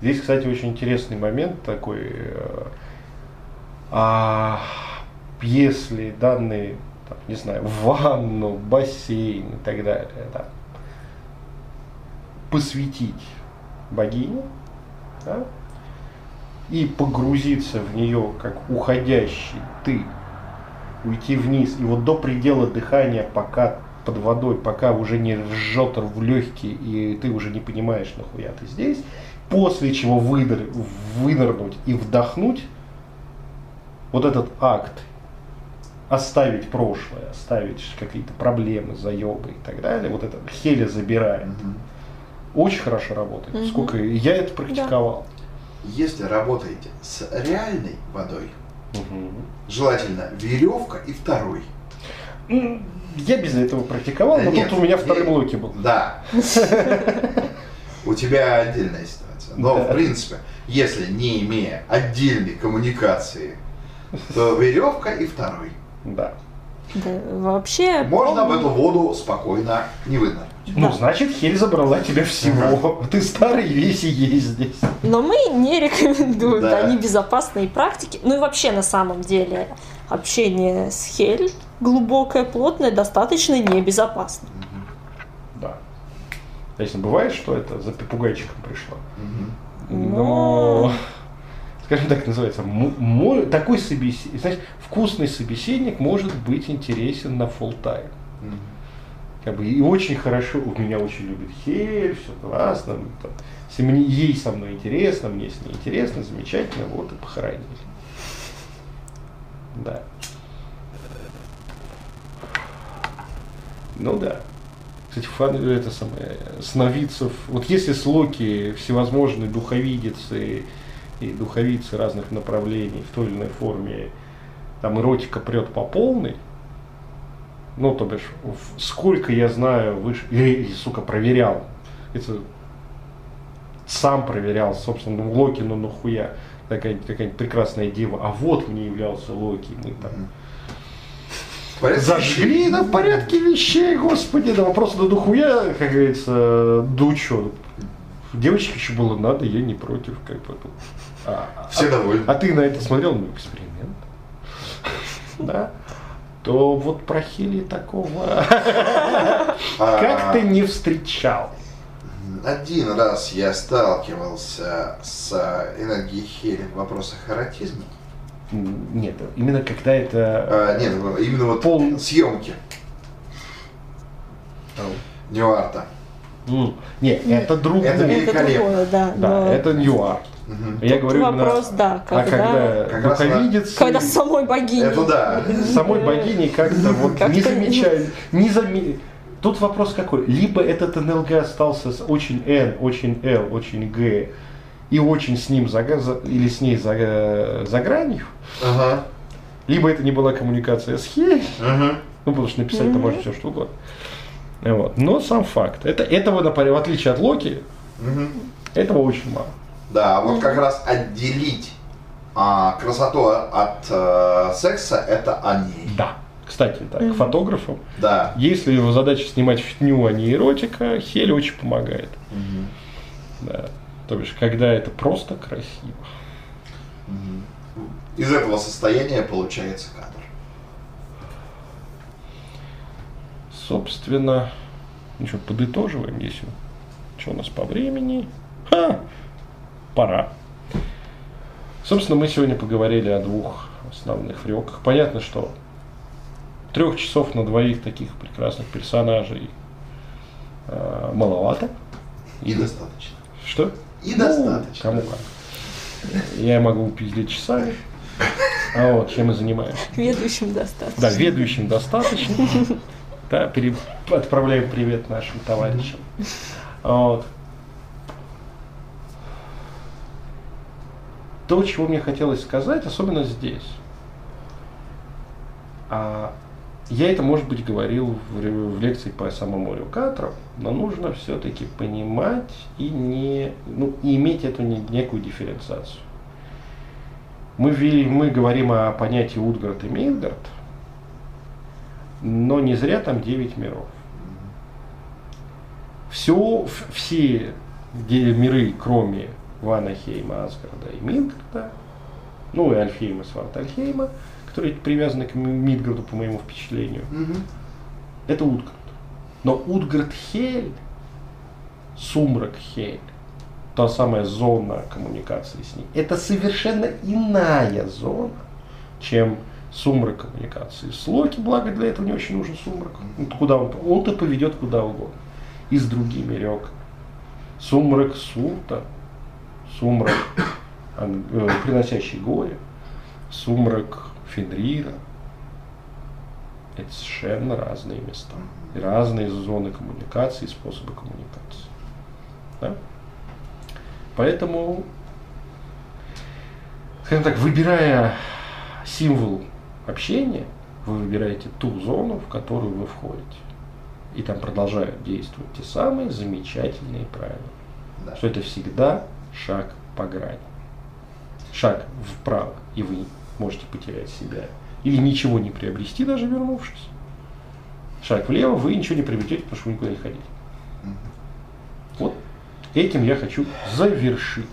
Здесь, кстати, очень интересный момент такой. э, а, если данные, там, не знаю, ванну, бассейн и так далее, да, посвятить богине, да, и погрузиться в нее как уходящий ты, уйти вниз, и вот до предела дыхания, пока под водой, пока уже не ржет в легкие, и ты уже не понимаешь, нахуя ты здесь, после чего выдр- вынырнуть и вдохнуть, вот этот акт, оставить прошлое, оставить какие-то проблемы, заебы и так далее, вот это хеля забирает. Мгм. Очень хорошо работает. Мгм. Сколько я это практиковал. Если работаете с реальной водой, Мгм. желательно веревка и второй. М, Я без этого практиковал, Да но нет, тут у меня второй нет. блоки был. Да. У тебя отдельная ситуация. Но, Да. в принципе, если не имея отдельной коммуникации, то веревка и второй. Да. Да, вообще... Можно в эту воду спокойно не вынырнуть. Ну, Да. значит, хель забрала тебя всего. Ты старый весь и есть здесь. Но мы не рекомендуем, Да. да, небезопасные практики. Ну и вообще на самом деле общение с Хель глубокое, плотное, достаточно небезопасно. Да. Если бывает, что это за попугайчиком пришло. Но, скажем так, называется, такой собеседник, знаешь, вкусный собеседник может быть интересен на full time. Мгм. Как бы, и очень хорошо, у меня очень любит Хель, все классно. ну, там, если мне, ей со мной интересно, мне с ней интересно, замечательно, вот и похоронили. Да. Ну да. Кстати, фан, это самое, сновидцев, вот если с Локи всевозможные духовидицы и духовицы разных направлений в той или иной форме, там эротика прет по полной, ну, то бишь, в- сколько я знаю, выше, и, сука, проверял, это сам проверял, собственно, ну, Локи, ну нахуя, какая-нибудь прекрасная дева, а вот мне являлся Локи, мы там. В порядке Зажгли вещей. на порядке вещей, господи, да вопрос до духуя, как говорится, да чё. Девочке еще было надо, я не против, как бы. А, Все а- довольны. а ты на это смотрел, ну, эксперимент. Да. То вот про Хили такого А, как-то не встречал. Один раз я сталкивался с энергией Хели в вопросах эротизма. Нет, именно когда это... А, нет, именно вот Пол- съемки Ньюарта. М, Нет, это другое. Это Это Великолепно. другое, да. Да, но это ньюарт. Мгм. Я говорю именно- вопрос, да, А когда Как раз духовидец... когда самой богиней. Это да. самой богини как-то вот Как-то не замечает, не заме... Тут вопрос какой? Либо этот НЛГ остался с очень N, очень L, очень G и очень с ним за, за- или с ней за, за гранью, Ага. либо это не была коммуникация с Хей, Мгм. ну потому что написать-то Мгм. можно все что угодно. Вот. Но сам факт. Это, этого, в отличие от Локи, Мгм. этого очень мало. Да, вот как раз отделить а, красоту от э, секса это о ней. Да. Кстати, так, Мгм. к фотографам. Да. Если его задача снимать фитню, а не эротика, Хель очень помогает. Мгм. Да. То бишь, когда это просто красиво. Мгм. Из этого состояния получается кадр. Собственно, ну что, подытоживаем, если что у нас по времени. Ха! Пора. Собственно, мы сегодня поговорили о двух основных фрёках. Понятно, что трех часов на двоих таких прекрасных персонажей э, маловато. И достаточно. Что? И Ну, достаточно. Кому как. Я могу пиздить часами. А вот, чем мы занимаемся? Ведущим достаточно. Да, ведущим достаточно. Да, пере- отправляем привет нашим товарищам. Вот. То, чего мне хотелось сказать, особенно здесь. А, я это, может быть, говорил в, в лекции по самому Рюкатру, но нужно все-таки понимать и не, ну, и иметь эту не- некую дифференциацию. Мы, мы говорим о понятии Утгард и Мидгард, но не зря там 9 миров. Все, все миры, кроме Ванахейма, Асгарда и Мидгарда, ну и Альфхейма, Свартальхейма, которые привязаны к Ми- Мидгарду, по моему впечатлению, Мгм. это Утгард. Но Утгард Хель, Сумрак Хель, та самая зона коммуникации с ней, это совершенно иная зона, чем сумрак коммуникации. С Локи, благо для этого не очень нужен сумрак. Ну, куда он, он-то поведет куда угодно. И с другими рек. Сумрак Сута, сумрак, э, приносящий горе, сумрак Фенрира. Это совершенно разные места. И разные зоны коммуникации, способы коммуникации. Да? Поэтому, скажем так, выбирая символ общения, вы выбираете ту зону, в которую вы входите. И там продолжают действовать те самые замечательные правила. Да. Что это всегда шаг по грани. Шаг вправо, и вы можете потерять себя. Или ничего не приобрести, даже вернувшись. Шаг влево, вы ничего не приобретете, потому что вы никуда не ходите. Мгм. Вот этим я хочу завершить.